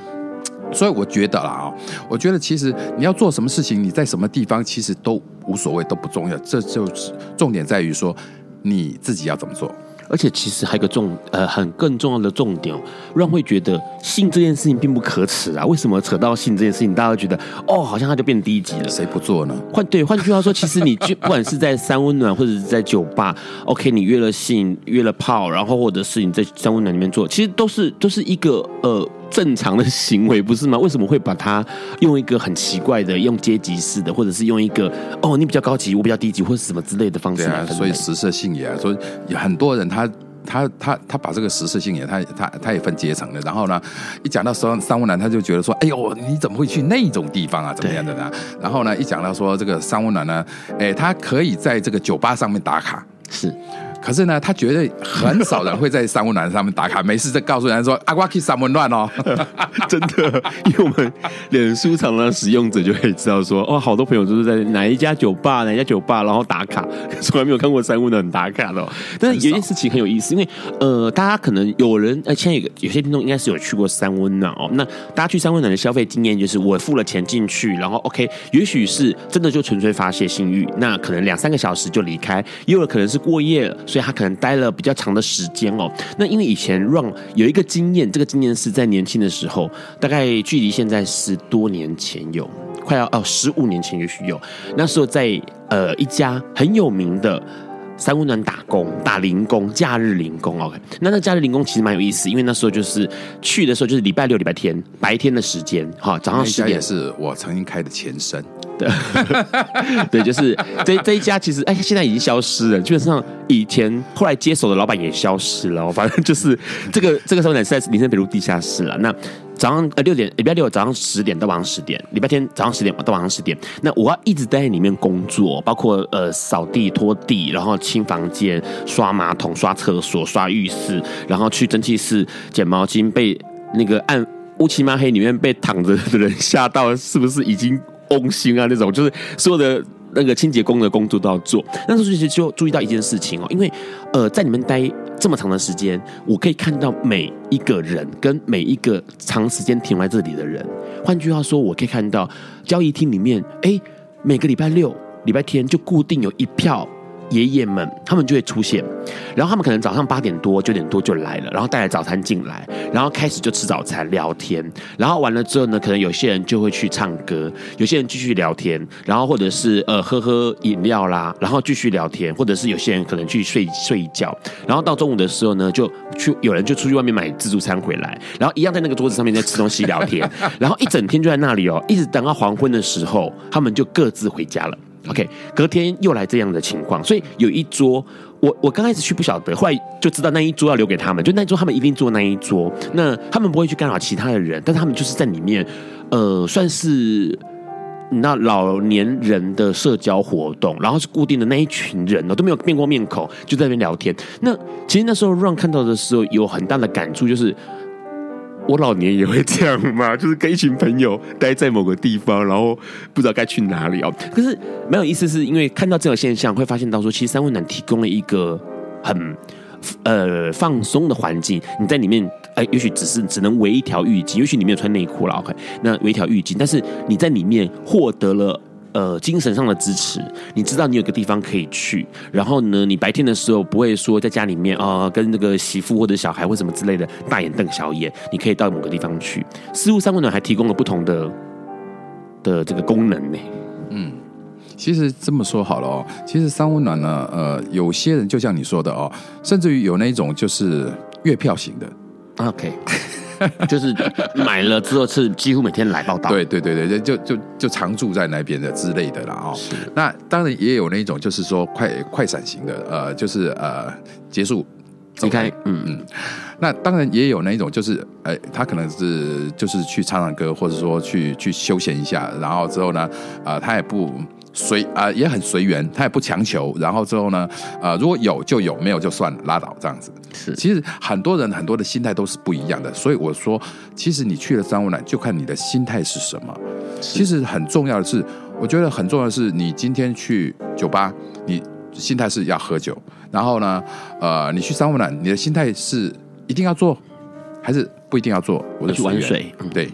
所以我觉得啦啊，我觉得其实你要做什么事情，你在什么地方其实都无所谓，都不重要，这就是重点在于说你自己要怎么做。而且其实还有个重呃很更重要的重点，让会觉得性这件事情并不可耻啊。为什么扯到性这件事情，大家都觉得哦，好像它就变低级了？谁不做呢？换对，换句话说，其实你就不管是在三温暖或者是在酒吧，OK，你约了性约了炮，然后或者是你在三温暖里面做，其实都是都是一个呃。正常的行为不是吗？为什么会把它用一个很奇怪的、用阶级式的，或者是用一个哦，你比较高级，我比较低级，或者什么之类的方式？对啊，所以食色性也，所以有很多人他他他他把这个食色性也，他他他也分阶层的。然后呢，一讲到商商务男，他就觉得说，哎呦，你怎么会去那种地方啊？怎么样的呢？然后呢，一讲到说这个商务男呢，哎，他可以在这个酒吧上面打卡，是。可是呢，他觉得很少人会在三温暖上面打卡，没事再告诉人家说啊，我去三温暖哦，真的，因为我们脸书常常使用者就可以知道说，哦，好多朋友都是在哪一家酒吧，哪一家酒吧，然后打卡，从来没有看过三温暖打卡的。但是有一件事情很有意思，因为呃，大家可能有人呃，现在有个有些听众应该是有去过三温暖哦。那大家去三温暖的消费经验就是，我付了钱进去，然后 OK，也许是真的就纯粹发泄性欲，那可能两三个小时就离开，也有可能是过夜了。所以他可能待了比较长的时间哦。那因为以前 Run 有一个经验，这个经验是在年轻的时候，大概距离现在十多年前有，快要哦十五年前也许有。那时候在呃一家很有名的三温暖打工，打零工，假日零工。OK，那那假日零工其实蛮有意思，因为那时候就是去的时候就是礼拜六、礼拜天白天的时间，哈，早上十点。是我曾经开的前身。对，对，就是这这一家其实哎，现在已经消失了。基本上以前后来接手的老板也消失了。反正就是这个这个时候呢是在林森北路地下室了。那早上呃六点，礼拜六早上十点到晚上十点，礼拜天早上十点到晚上十点。那我要一直待在里面工作，包括呃扫地、拖地，然后清房间、刷马桶、刷厕所、刷浴室，然后去蒸汽室捡毛巾，被那个暗乌漆嘛黑里面被躺着的人吓到，是不是已经？工薪啊，那种就是所有的那个清洁工的工作都要做。那时候其实就注意到一件事情哦，因为呃，在你们待这么长的时间，我可以看到每一个人跟每一个长时间停在这里的人。换句话说，我可以看到交易厅里面，哎，每个礼拜六、礼拜天就固定有一票。爷爷们，他们就会出现，然后他们可能早上八点多、九点多就来了，然后带来早餐进来，然后开始就吃早餐、聊天，然后完了之后呢，可能有些人就会去唱歌，有些人继续聊天，然后或者是呃喝喝饮料啦，然后继续聊天，或者是有些人可能去睡睡一觉，然后到中午的时候呢，就去有人就出去外面买自助餐回来，然后一样在那个桌子上面在吃东西聊天，然后一整天就在那里哦，一直等到黄昏的时候，他们就各自回家了。OK，隔天又来这样的情况，所以有一桌，我我刚开始去不晓得，后来就知道那一桌要留给他们，就那一桌他们一定坐那一桌，那他们不会去干扰其他的人，但他们就是在里面，呃，算是那老年人的社交活动，然后是固定的那一群人哦，都没有变过面孔，就在那边聊天。那其实那时候 Ron 看到的时候有很大的感触，就是。我老年也会这样吗？就是跟一群朋友待在某个地方，然后不知道该去哪里哦。可是蛮有意思，是因为看到这种现象，会发现到说，其实三温暖提供了一个很呃放松的环境。你在里面，哎、也许只是只能围一条浴巾，也许你没有穿内裤了，OK？那围一条浴巾，但是你在里面获得了。呃，精神上的支持，你知道你有个地方可以去，然后呢，你白天的时候不会说在家里面啊、呃，跟那个媳妇或者小孩或什么之类的大眼瞪小眼，你可以到某个地方去。似乎三温暖还提供了不同的的这个功能呢。嗯，其实这么说好了哦，其实三温暖呢，呃，有些人就像你说的哦，甚至于有那种就是月票型的。OK。就是买了之后是几乎每天来报道，对对对对，就就就常住在那边的之类的啦哦。是，那当然也有那种就是说快快闪型的，呃，就是呃结束。离开，嗯。嗯。那当然也有那一种就是，哎，他可能是就是去唱唱歌，或者说去去休闲一下，然后之后呢，啊、呃，他也不随啊、呃，也很随缘，他也不强求。然后之后呢，呃，如果有就有，没有就算了，拉倒这样子。是，其实很多人很多的心态都是不一样的。所以我说，其实你去了三温暖，就看你的心态是什么。其实很重要的是，我觉得很重要的是，你今天去酒吧，你心态是要喝酒。然后呢，呃，你去三温暖，你的心态是一定要做，还是不一定要做？我去玩水，对。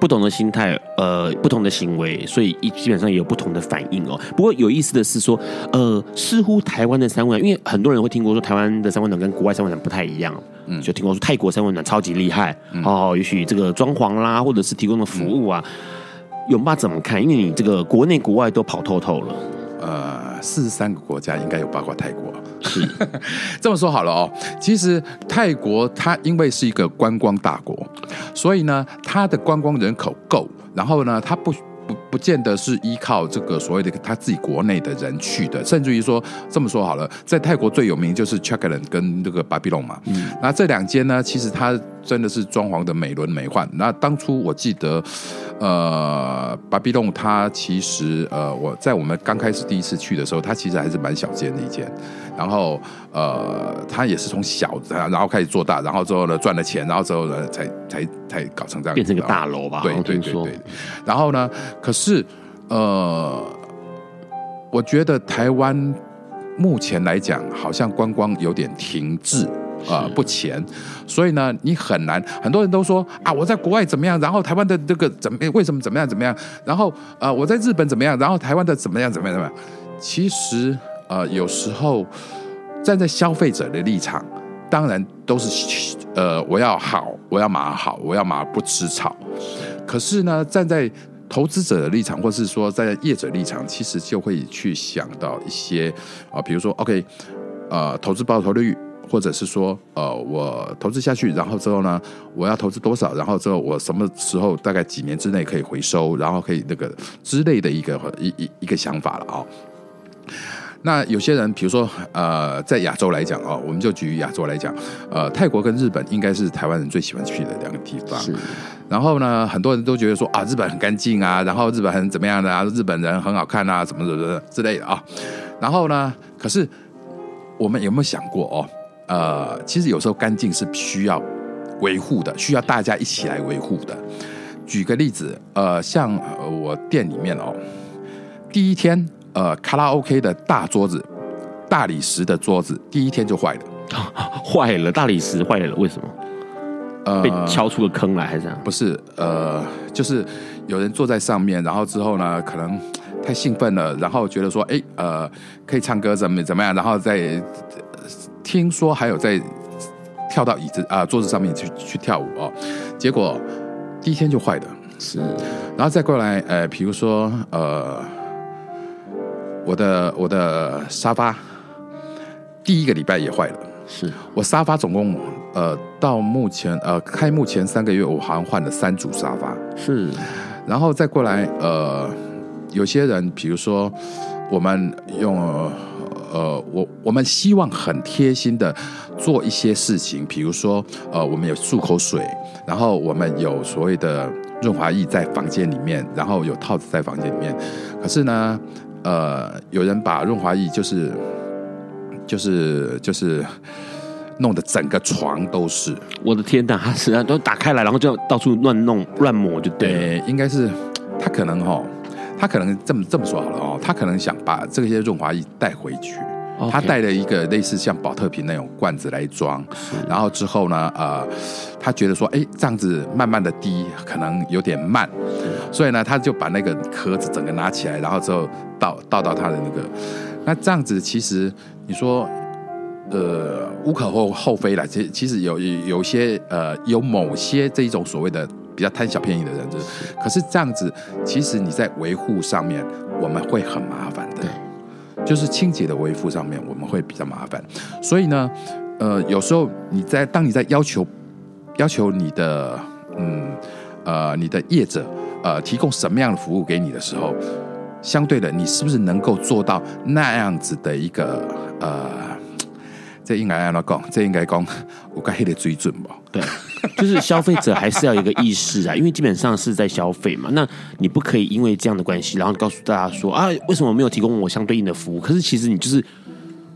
不同的心态，呃，不同的行为，所以一基本上也有不同的反应哦。不过有意思的是说，呃，似乎台湾的三温暖，因为很多人会听过说台湾的三温暖跟国外三温暖不太一样，嗯，就听过说泰国三温暖超级厉害，嗯、哦，也许这个装潢啦，或者是提供的服务啊，永爸怎么看？因为你这个国内国外都跑透透了，呃，四十三个国家应该有包括泰国。是 这么说好了哦，其实泰国它因为是一个观光大国，所以呢，它的观光人口够，然后呢，它不不不见得是依靠这个所谓的他自己国内的人去的，甚至于说这么说好了，在泰国最有名就是 Chaklan 跟这个巴比龙嘛，嗯，那这两间呢，其实它真的是装潢的美轮美奂。那当初我记得。呃，巴比龙它其实呃，我在我们刚开始第一次去的时候，它其实还是蛮小间的一间。然后呃，它也是从小然后开始做大，然后之后呢赚了钱，然后之后呢才才才搞成这样，变成一个大楼吧？对对对对。然后呢，可是呃，我觉得台湾目前来讲，好像观光有点停滞。啊、呃，不前，所以呢，你很难。很多人都说啊，我在国外怎么样，然后台湾的这个怎么为什么怎么样怎么样，然后呃，我在日本怎么样，然后台湾的怎么样怎么样怎么样。其实呃，有时候站在消费者的立场，当然都是呃，我要好，我要马好，我要马不吃草。可是呢，站在投资者的立场，或是说在业者立场，其实就会去想到一些啊、呃，比如说 OK，呃，投资报酬率。或者是说，呃，我投资下去，然后之后呢，我要投资多少？然后之后我什么时候大概几年之内可以回收？然后可以那个之类的一个一一一个想法了啊、哦。那有些人，比如说，呃，在亚洲来讲哦，我们就举亚洲来讲，呃，泰国跟日本应该是台湾人最喜欢去的两个地方。是。然后呢，很多人都觉得说啊，日本很干净啊，然后日本很怎么样的啊，日本人很好看啊，怎么怎么之类的啊。然后呢，可是我们有没有想过哦？呃，其实有时候干净是需要维护的，需要大家一起来维护的。举个例子，呃，像我店里面哦，第一天，呃，卡拉 OK 的大桌子，大理石的桌子，第一天就坏了，坏了，大理石坏了，为什么？呃，被敲出个坑来还是？不是，呃，就是有人坐在上面，然后之后呢，可能太兴奋了，然后觉得说，哎，呃，可以唱歌怎么怎么样，然后再。听说还有在跳到椅子啊、呃、桌子上面去去跳舞哦，结果第一天就坏了，是，然后再过来，呃，比如说呃，我的我的沙发第一个礼拜也坏了，是。我沙发总共呃到目前呃开幕前三个月我好像换了三组沙发，是，然后再过来呃，有些人比如说我们用。呃呃，我我们希望很贴心的做一些事情，比如说，呃，我们有漱口水，然后我们有所谓的润滑液在房间里面，然后有套子在房间里面。可是呢，呃，有人把润滑液就是就是就是弄得整个床都是。我的天哪，他实际上都打开来，然后就到处乱弄乱抹，就对，应该是他可能哈。他可能这么这么说好了哦，他可能想把这些润滑液带回去，Okay. 他带了一个类似像保特瓶那种罐子来装，然后之后呢，呃，他觉得说，哎，这样子慢慢的滴可能有点慢，所以呢，他就把那个壳子整个拿起来，然后之后倒倒到他的那个，那这样子其实你说，呃，无可厚厚非了，其其实有有些呃有某些这一种所谓的。比较贪小便宜的人，就是，可是这样子，其实你在维护上面，我们会很麻烦的。就是清洁的维护上面，我们会比较麻烦。所以呢，呃，有时候你在当你在要求要求你的嗯呃你的业者呃提供什么样的服务给你的时候，相对的，你是不是能够做到那样子的一个呃，这应该按怎讲？这应该讲我该黑的水准吧？对。就是消费者还是要有一个意识啊，因为基本上是在消费嘛。那你不可以因为这样的关系，然后告诉大家说啊，为什么没有提供我相对应的服务？可是其实你就是。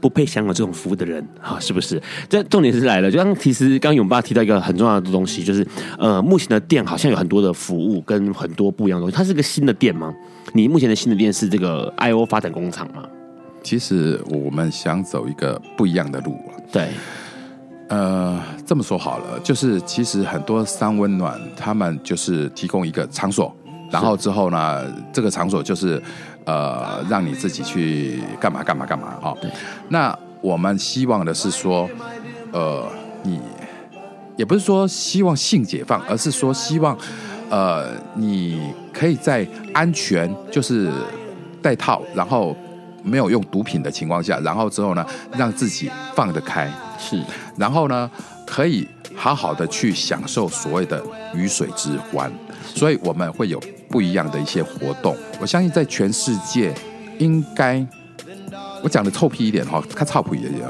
不配享有这种服务的人，哈，是不是？这重点是来了，就刚其实刚永爸提到一个很重要的东西，就是呃，目前的店好像有很多的服务跟很多不一样的东西。它是个新的店吗？你目前的新的店是这个 IO 发展工厂吗？其实我们想走一个不一样的路。对，呃，这么说好了，就是其实很多三温暖，他们就是提供一个场所，然后之后呢，这个场所就是。呃，让你自己去干嘛干嘛干嘛哈？对。那我们希望的是说，呃，你也不是说希望性解放，而是说希望，呃，你可以在安全，就是带套，然后没有用毒品的情况下，然后之后呢，让自己放得开，是。然后呢，可以好好的去享受所谓的鱼水之欢，所以我们会有。不一样的一些活动，我相信在全世界应该，我讲的臭屁一点哈，看臭屁一点，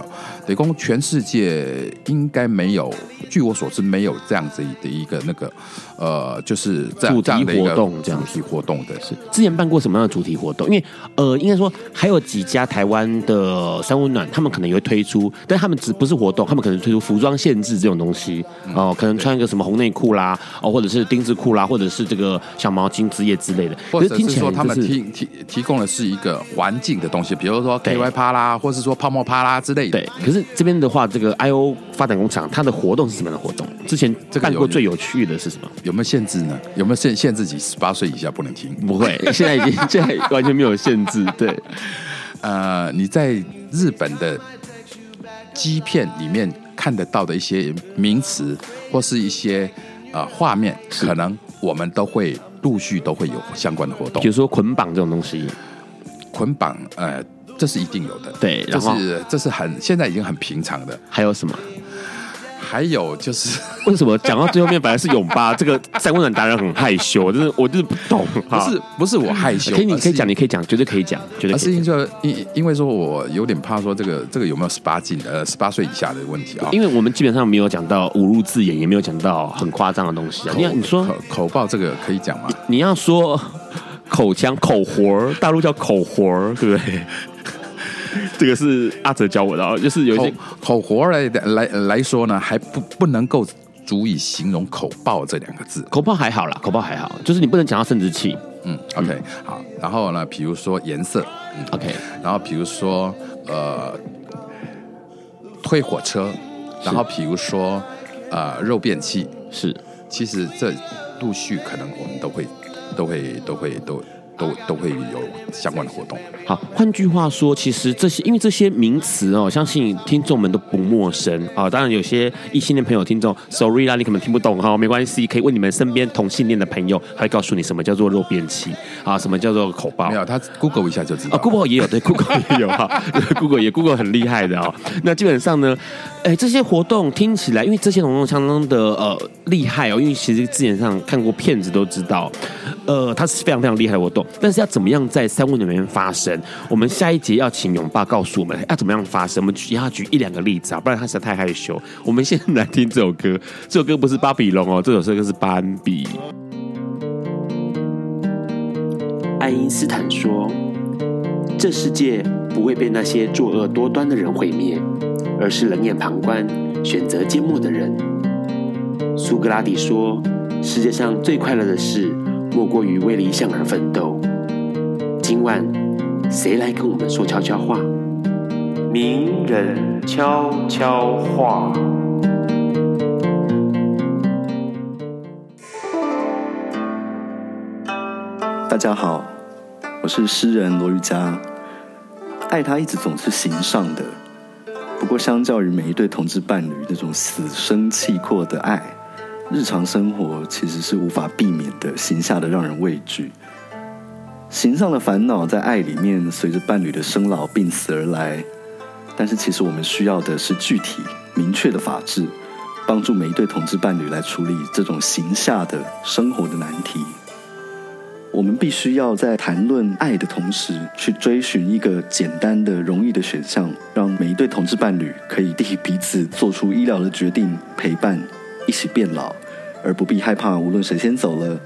得讲全世界应该没有，据我所知没有这样子的一个那个，呃，就是这样主题活动这样主题活动的是之前办过什么样的主题活动？因为呃，应该说还有几家台湾的三温暖，他们可能也会推出，但他们只不是活动，他们可能推出服装限制这种东西哦、呃，可能穿一个什么红内裤啦，哦，或者是丁字裤啦，或者是这个小毛巾之夜之类的，或者是说他们提提提供的是一个环境的东西，比如说 KY 趴啦，或者是说泡沫趴啦之类的。对，可是这边的话，这个 IO 发展工厂它的活动是什么样的活动？之前办过最有趣的是什么？有没有限制呢？有没有限限制级十八岁以下不能听？不会，现在已经现在完全没有限制。对，呃，你在日本的机片里面看得到的一些名词或是一些呃画面，可能我们都会陆续都会有相关的活动，比如说捆绑这种东西，捆绑呃，这是一定有的。对，然后这是这是很现在已经很平常的。还有什么？还有就是，为什么讲到最后面反而是永巴 这个三温暖达人很害羞？就是我就是不懂，不是不是我害羞，可以你可以讲，你可以讲，绝对可以讲，绝对。是因为因因为说我有点怕说这个这个有没有十八禁呃十八岁以下的问题啊？因为我们基本上没有讲到侮辱字眼，也没有讲到很夸张的东西啊。你你说口口爆这个可以讲吗？你要说口腔口活大陆叫口活对不对？这个是阿哲教我的，就是有一些口，口活来来来说呢，还不不能够足以形容口爆这两个字。口爆还好啦，口爆还好，就是你不能讲到生殖器。嗯，OK，嗯好。然后呢，比如说颜色，嗯，OK。然后比如说呃推火车，然后比如说呃肉便器，是。其实这陆续可能我们都会都会都会都。都都会有相关的活动。好，换句话说，其实这些因为这些名词哦，相信听众们都不陌生啊。当然，有些异性恋朋友听众，sorry 啦，你可能听不懂哈，没关系，可以问你们身边同性恋的朋友，他会告诉你什么叫做肉便器啊，什么叫做口包。没有，他 Google 一下就知道。啊，Google 也有，对，Google 也有哈，Google 也 Google 很厉害的哦。那基本上呢，哎，这些活动听起来，因为这些活动相当的呃厉害哦，因为其实之前上看过片子都知道，呃，它是非常非常厉害的活动。但是要怎么样在三温暖里面发生？我们下一节要请勇爸告诉我们要怎么样发生。我们举要举一两个例子啊，不然他实在太害羞。我们先来听这首歌，这首歌不是巴比龙哦，这首歌是斑比。爱因斯坦说：“这世界不会被那些作恶多端的人毁灭，而是冷眼旁观、选择缄默的人。”苏格拉底说：“世界上最快乐的事。”莫过于为理想而奋斗。今晚，谁来跟我们说悄悄话？名人悄悄话。大家好，我是诗人罗玉佳。爱他一直总是形上的，不过相较于每一对同志伴侣那种死生契阔的爱。日常生活其实是无法避免的，形下的让人畏惧。形上的烦恼在爱里面随着伴侣的生老病死而来，但是其实我们需要的是具体明确的法治，帮助每一对同志伴侣来处理这种形下的生活的难题。我们必须要在谈论爱的同时，去追寻一个简单的、容易的选项，让每一对同志伴侣可以替彼此做出医疗的决定，陪伴。一起变老，而不必害怕无论谁先走了，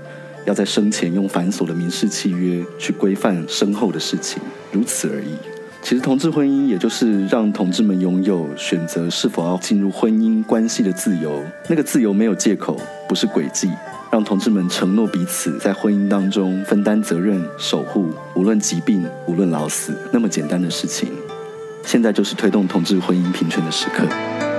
要在生前用繁琐的民事契约去规范身后的事情，如此而已。其实同志婚姻也就是让同志们拥有选择是否要进入婚姻关系的自由，那个自由没有借口，不是诡计，让同志们承诺彼此在婚姻当中分担责任、守护，无论疾病，无论老死，那么简单的事情。现在就是推动同志婚姻平权的时刻。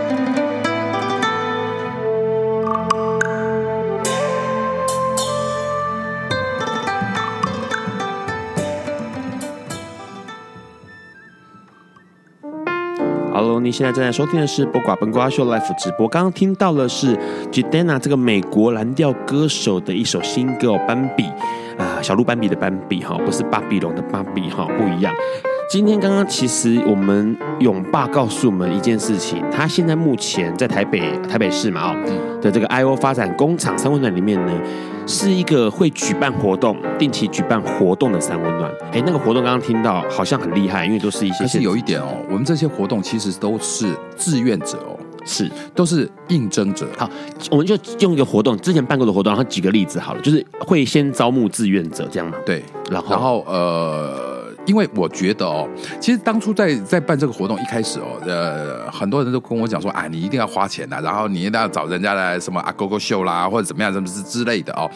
你现在正在收听的是《播瓜本瓜秀》Live 直播。刚刚听到的是 Jidenna 这个美国蓝调歌手的一首新歌哦《斑比》啊，小鹿斑比的斑比哈，不是巴比龙的巴比哈，不一样。今天刚刚其实我们勇爸告诉我们一件事情，他现在目前在台北台北市嘛哦的这个 IO 发展工厂三温暖里面呢，是一个会举办活动、定期举办活动的三温暖。哎，那个活动刚刚听到好像很厉害，因为都是一些。可是有一点哦，我们这些活动其实都是志愿者哦，是都是应征者。好，我们就用一个活动，之前办过的活动，然后举个例子好了，就是会先招募志愿者这样嘛。对，然后然后呃。因为我觉得哦，其实当初在在办这个活动一开始哦，呃，很多人都跟我讲说啊，你一定要花钱呐，然后你一定要找人家来什么啊勾勾秀啦，或者怎么样，什么之之类的哦。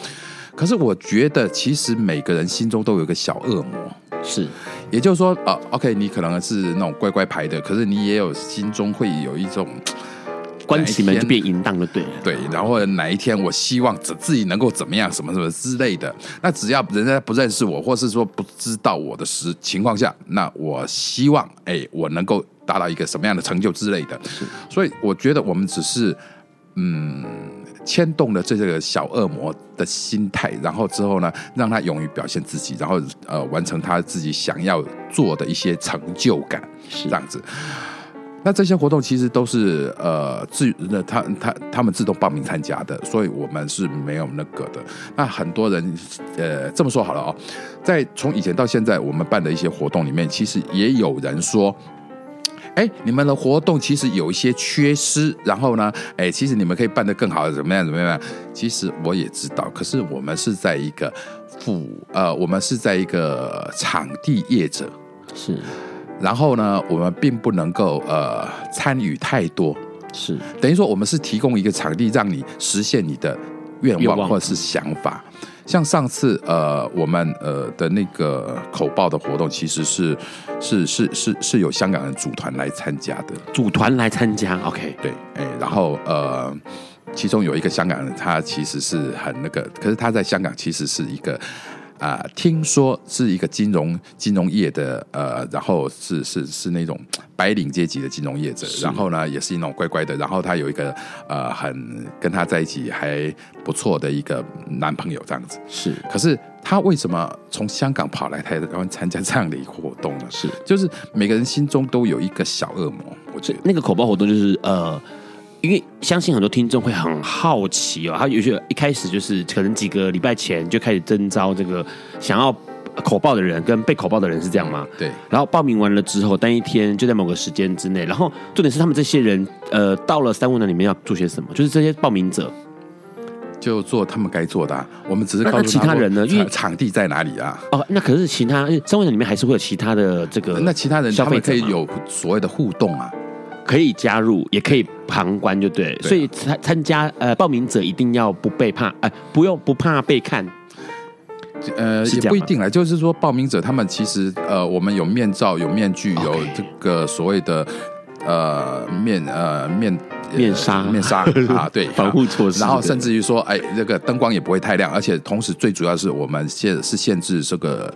可是我觉得，其实每个人心中都有一个小恶魔，是，也就是说，呃，OK，你可能是那种乖乖牌的，可是你也有心中会有一种。关起门就变淫荡了，对对，然后哪一天我希望自自己能够怎么样，什么什么之类的。那只要人家不认识我，或是说不知道我的实情况下，那我希望哎，我能够达到一个什么样的成就之类的。是，所以我觉得我们只是嗯牵动了这个小恶魔的心态，然后之后呢，让他勇于表现自己，然后呃完成他自己想要做的一些成就感，是这样子。那这些活动其实都是呃自那他他他们自动报名参加的，所以我们是没有那个的。那很多人呃这么说好了哦，在从以前到现在，我们办的一些活动里面，其实也有人说，哎，你们的活动其实有一些缺失，然后呢，哎，其实你们可以办得更好，怎么样怎么样？其实我也知道，可是我们是在一个副呃，我们是在一个场地业者是。然后呢，我们并不能够呃参与太多，是等于说我们是提供一个场地，让你实现你的愿望或者是想法。像上次呃我们呃的那个口报的活动，其实是是是是是有香港人组团来参加的，组团来参加，OK，对，哎，然后呃其中有一个香港人，他其实是很那个，可是他在香港其实是一个。啊、呃，听说是一个金融金融业的，呃，然后是是是那种白领阶级的金融业者，然后呢，也是那种乖乖的，然后他有一个呃，很跟他在一起还不错的一个男朋友这样子。是，可是他为什么从香港跑来台湾参加这样的一个活动呢？是，就是每个人心中都有一个小恶魔。我觉得那个口爆活动就是呃。因为相信很多听众会很好奇哦，他有些一开始就是可能几个礼拜前就开始征招这个想要口爆的人跟被口爆的人是这样吗？对。然后报名完了之后，当一天就在某个时间之内，然后重点是他们这些人呃到了三温暖里面要做些什么？就是这些报名者就做他们该做的，啊，我们只是告诉其他人呢，因为场地在哪里啊？哦，那可是其他三温暖里面还是会有其他的这个，那其他人他们可以有所谓的互动啊。可以加入，也可以旁观，就对。所以参参加呃，报名者一定要不被怕，哎、呃，不用不怕被看。呃，也不一定啦，就是说报名者他们其实呃，我们有面罩、有面具、有这个所谓的呃面呃面面纱面纱 啊，对，防护措施。然后甚至于说，哎，这个灯光也不会太亮，而且同时最主要是我们限是限制这个。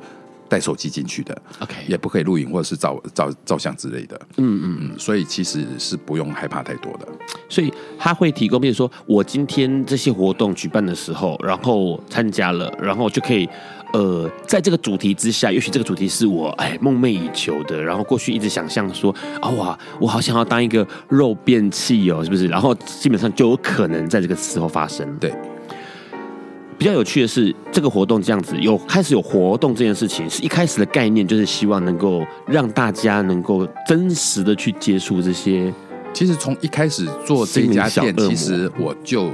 带手机进去的，OK，也不可以录影或者是照照照相之类的，嗯嗯嗯，所以其实是不用害怕太多的。所以他会提供，比如说我今天这些活动举办的时候，然后参加了，然后就可以，呃，在这个主题之下，也许这个主题是我哎梦寐以求的，然后过去一直想象说啊哇，我好想要当一个肉便器哦，是不是？然后基本上就有可能在这个时候发生，对。比较有趣的是，这个活动这样子有开始有活动这件事情，是一开始的概念就是希望能够让大家能够真实的去接触这些其实从一开始做这家店，其实我就。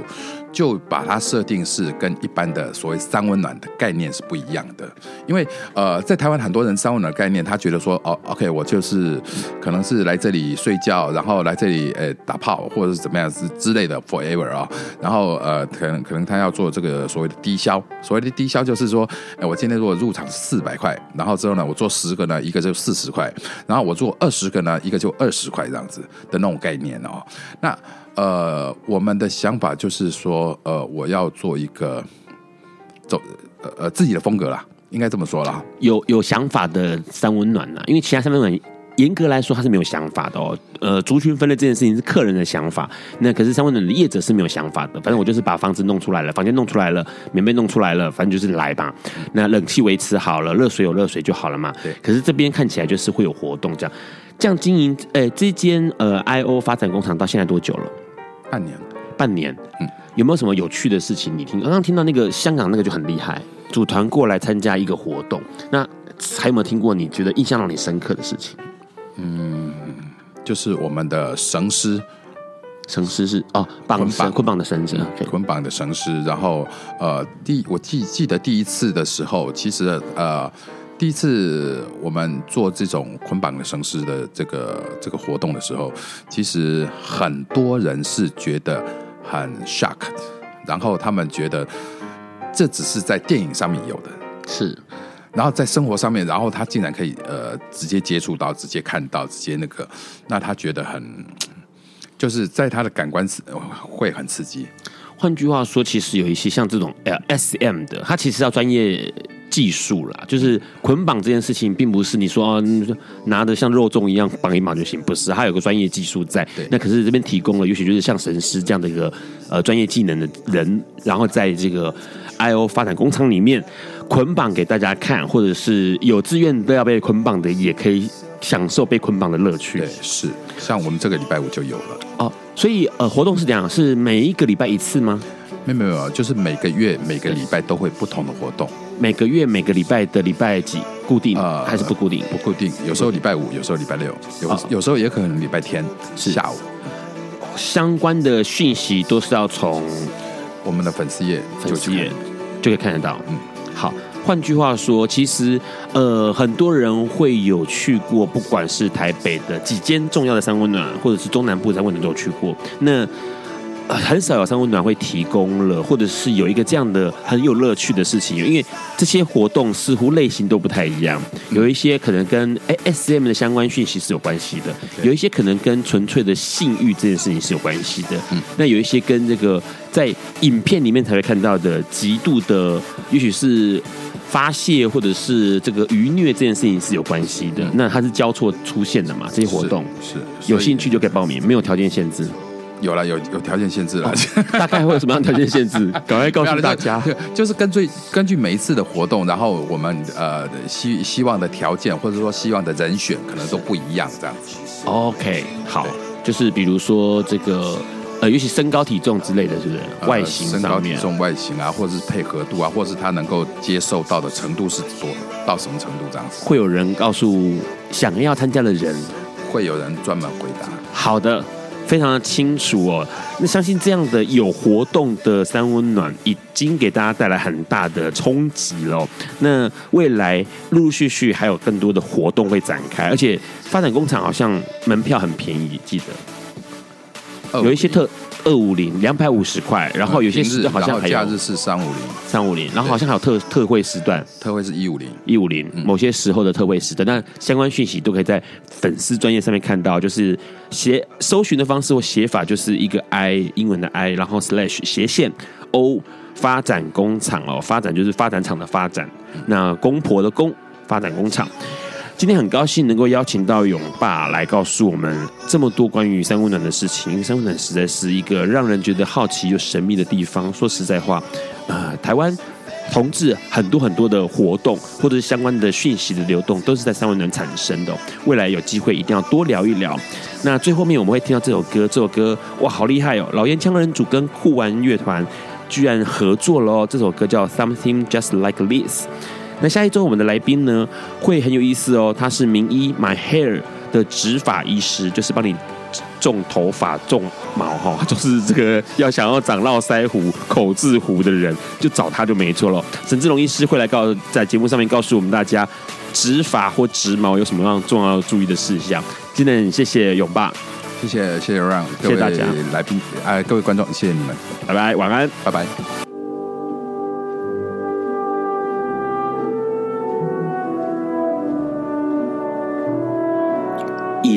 就把它设定是跟一般的所谓三温暖的概念是不一样的，因为呃，在台湾很多人三温暖概念，他觉得说哦，OK，我就是可能是来这里睡觉，然后来这里呃打炮或者是怎么样之之类的 forever 啊，然后呃，可能可能他要做这个所谓的低消，所谓的低消就是说，哎，我今天如果入场四百块，然后之后呢，我做十个呢，一个就四十块，然后我做二十个呢，一个就二十块这样子的那种概念哦，那。呃，我们的想法就是说，呃，我要做一个走呃呃自己的风格啦，应该这么说啦。有有想法的三温暖呢，因为其他三温暖严格来说它是没有想法的哦。呃，族群分类这件事情是客人的想法，那可是三温暖的业者是没有想法的。反正我就是把房子弄出来了，房间弄出来了，棉被弄出来了，反正就是来吧。那冷气维持好了，热水有热水就好了嘛。对。可是这边看起来就是会有活动这样，这样经营。呃，这间呃 IO 发展工厂到现在多久了？半年，半年，嗯，有没有什么有趣的事情？你听，刚刚听到那个香港那个就很厉害，组团过来参加一个活动，那还有没有听过你觉得印象让你深刻的事情？嗯，就是我们的绳师，绳师是哦，绑绑捆绑的绳子，捆绑的绳师。然后呃，第我记记得第一次的时候，其实呃。第一次我们做这种捆绑的绳丝的这个这个活动的时候，其实很多人是觉得很 shock，然后他们觉得这只是在电影上面有的，是，然后在生活上面，然后他竟然可以呃直接接触到、直接看到、直接那个，那他觉得很，就是在他的感官会很刺激。换句话说，其实有一些像这种 L S M 的，他其实要专业。技术啦，就是捆绑这件事情，并不是你说啊，拿的像肉粽一样绑一绑就行，不是，它有个专业技术在。对那可是这边提供了，尤其就是像神师这样的一个呃专业技能的人，然后在这个 IO 发展工厂里面捆绑给大家看，或者是有自愿都要被捆绑的，也可以享受被捆绑的乐趣。对，是，像我们这个礼拜五就有了哦。所以呃，活动是这样，是每一个礼拜一次吗？没有没有，就是每个月每个礼拜都会不同的活动。每个月每个礼拜的礼拜几固定？呃，还是不固定？不固定，有时候礼拜五，有时候礼拜六，有、哦、有时候也可能礼拜天是下午。相关的讯息都是要从我们的粉丝页、粉丝页就可以看得到。嗯，好。换句话说，其实呃，很多人会有去过，不管是台北的几间重要的三温暖，或者是中南部三温暖都有去过。那很少有三温暖会提供了，或者是有一个这样的很有乐趣的事情，因为这些活动似乎类型都不太一样，有一些可能跟 SM 的相关讯息是有关系的，有一些可能跟纯粹的性欲这件事情是有关系的，嗯，那有一些跟这个在影片里面才会看到的极度的，也许是发泄或者是这个愉虐这件事情是有关系的，那它是交错出现的嘛？这些活动是，是有兴趣就可以报名，没有条件限制。有了，有有条件限制了，哦，大概会有什么样条件限制？赶快告诉大家。就是根据根据每一次的活动，然后我们呃希希望的条件或者说希望的人选可能都不一样，这样子。OK，好，就是比如说这个呃，尤其身高体重之类的，是不是？外形，身高体重、外形啊，或者是配合度啊，或者是他能够接受到的程度是多到什么程度这样子？会有人告诉想要参加的人，会有人专门回答。好的。非常的清楚哦，那相信这样的有活动的三温暖已经给大家带来很大的冲击了。那未来陆陆续续还有更多的活动会展开，而且发展工厂好像门票很便宜，记得有一些特。二五零两百五十块，然后有些时好像还有假日是三五零。三五零，然后好像还有特特惠时段，特惠是一五零。一五零，某些时候的特惠时段，那相关讯息都可以在粉丝专业上面看到，就是写搜寻的方式或写法就是一个 I 英文的 I，然后 slash 斜线 O 发展工厂哦，发展就是发展厂的发展，那公婆的公发展工厂。今天很高兴能够邀请到勇爸来告诉我们这么多关于三温暖的事情，因为三温暖实在是一个让人觉得好奇又神秘的地方。说实在话，呃，台湾同志很多很多的活动或者是相关的讯息的流动，都是在三温暖产生的。未来有机会一定要多聊一聊。那最后面我们会听到这首歌，这首歌哇，好厉害哦！老烟枪人组跟酷玩乐团居然合作了哦，这首歌叫《Something Just Like This》。那下一周我们的来宾呢，会很有意思哦，他是名医 My Hair 的植发医师，就是帮你种头发、种毛哈，就是这个要想要长络腮胡、口字胡的人，就找他就没错了。沈志龙医师会来告在节目上面告诉我们大家，植发或植毛有什么样重要注意的事项。今天谢谢勇爸，谢谢谢谢 Ron，谢谢大家来宾，哎，各位观众，谢谢你们，拜拜，晚安，拜拜。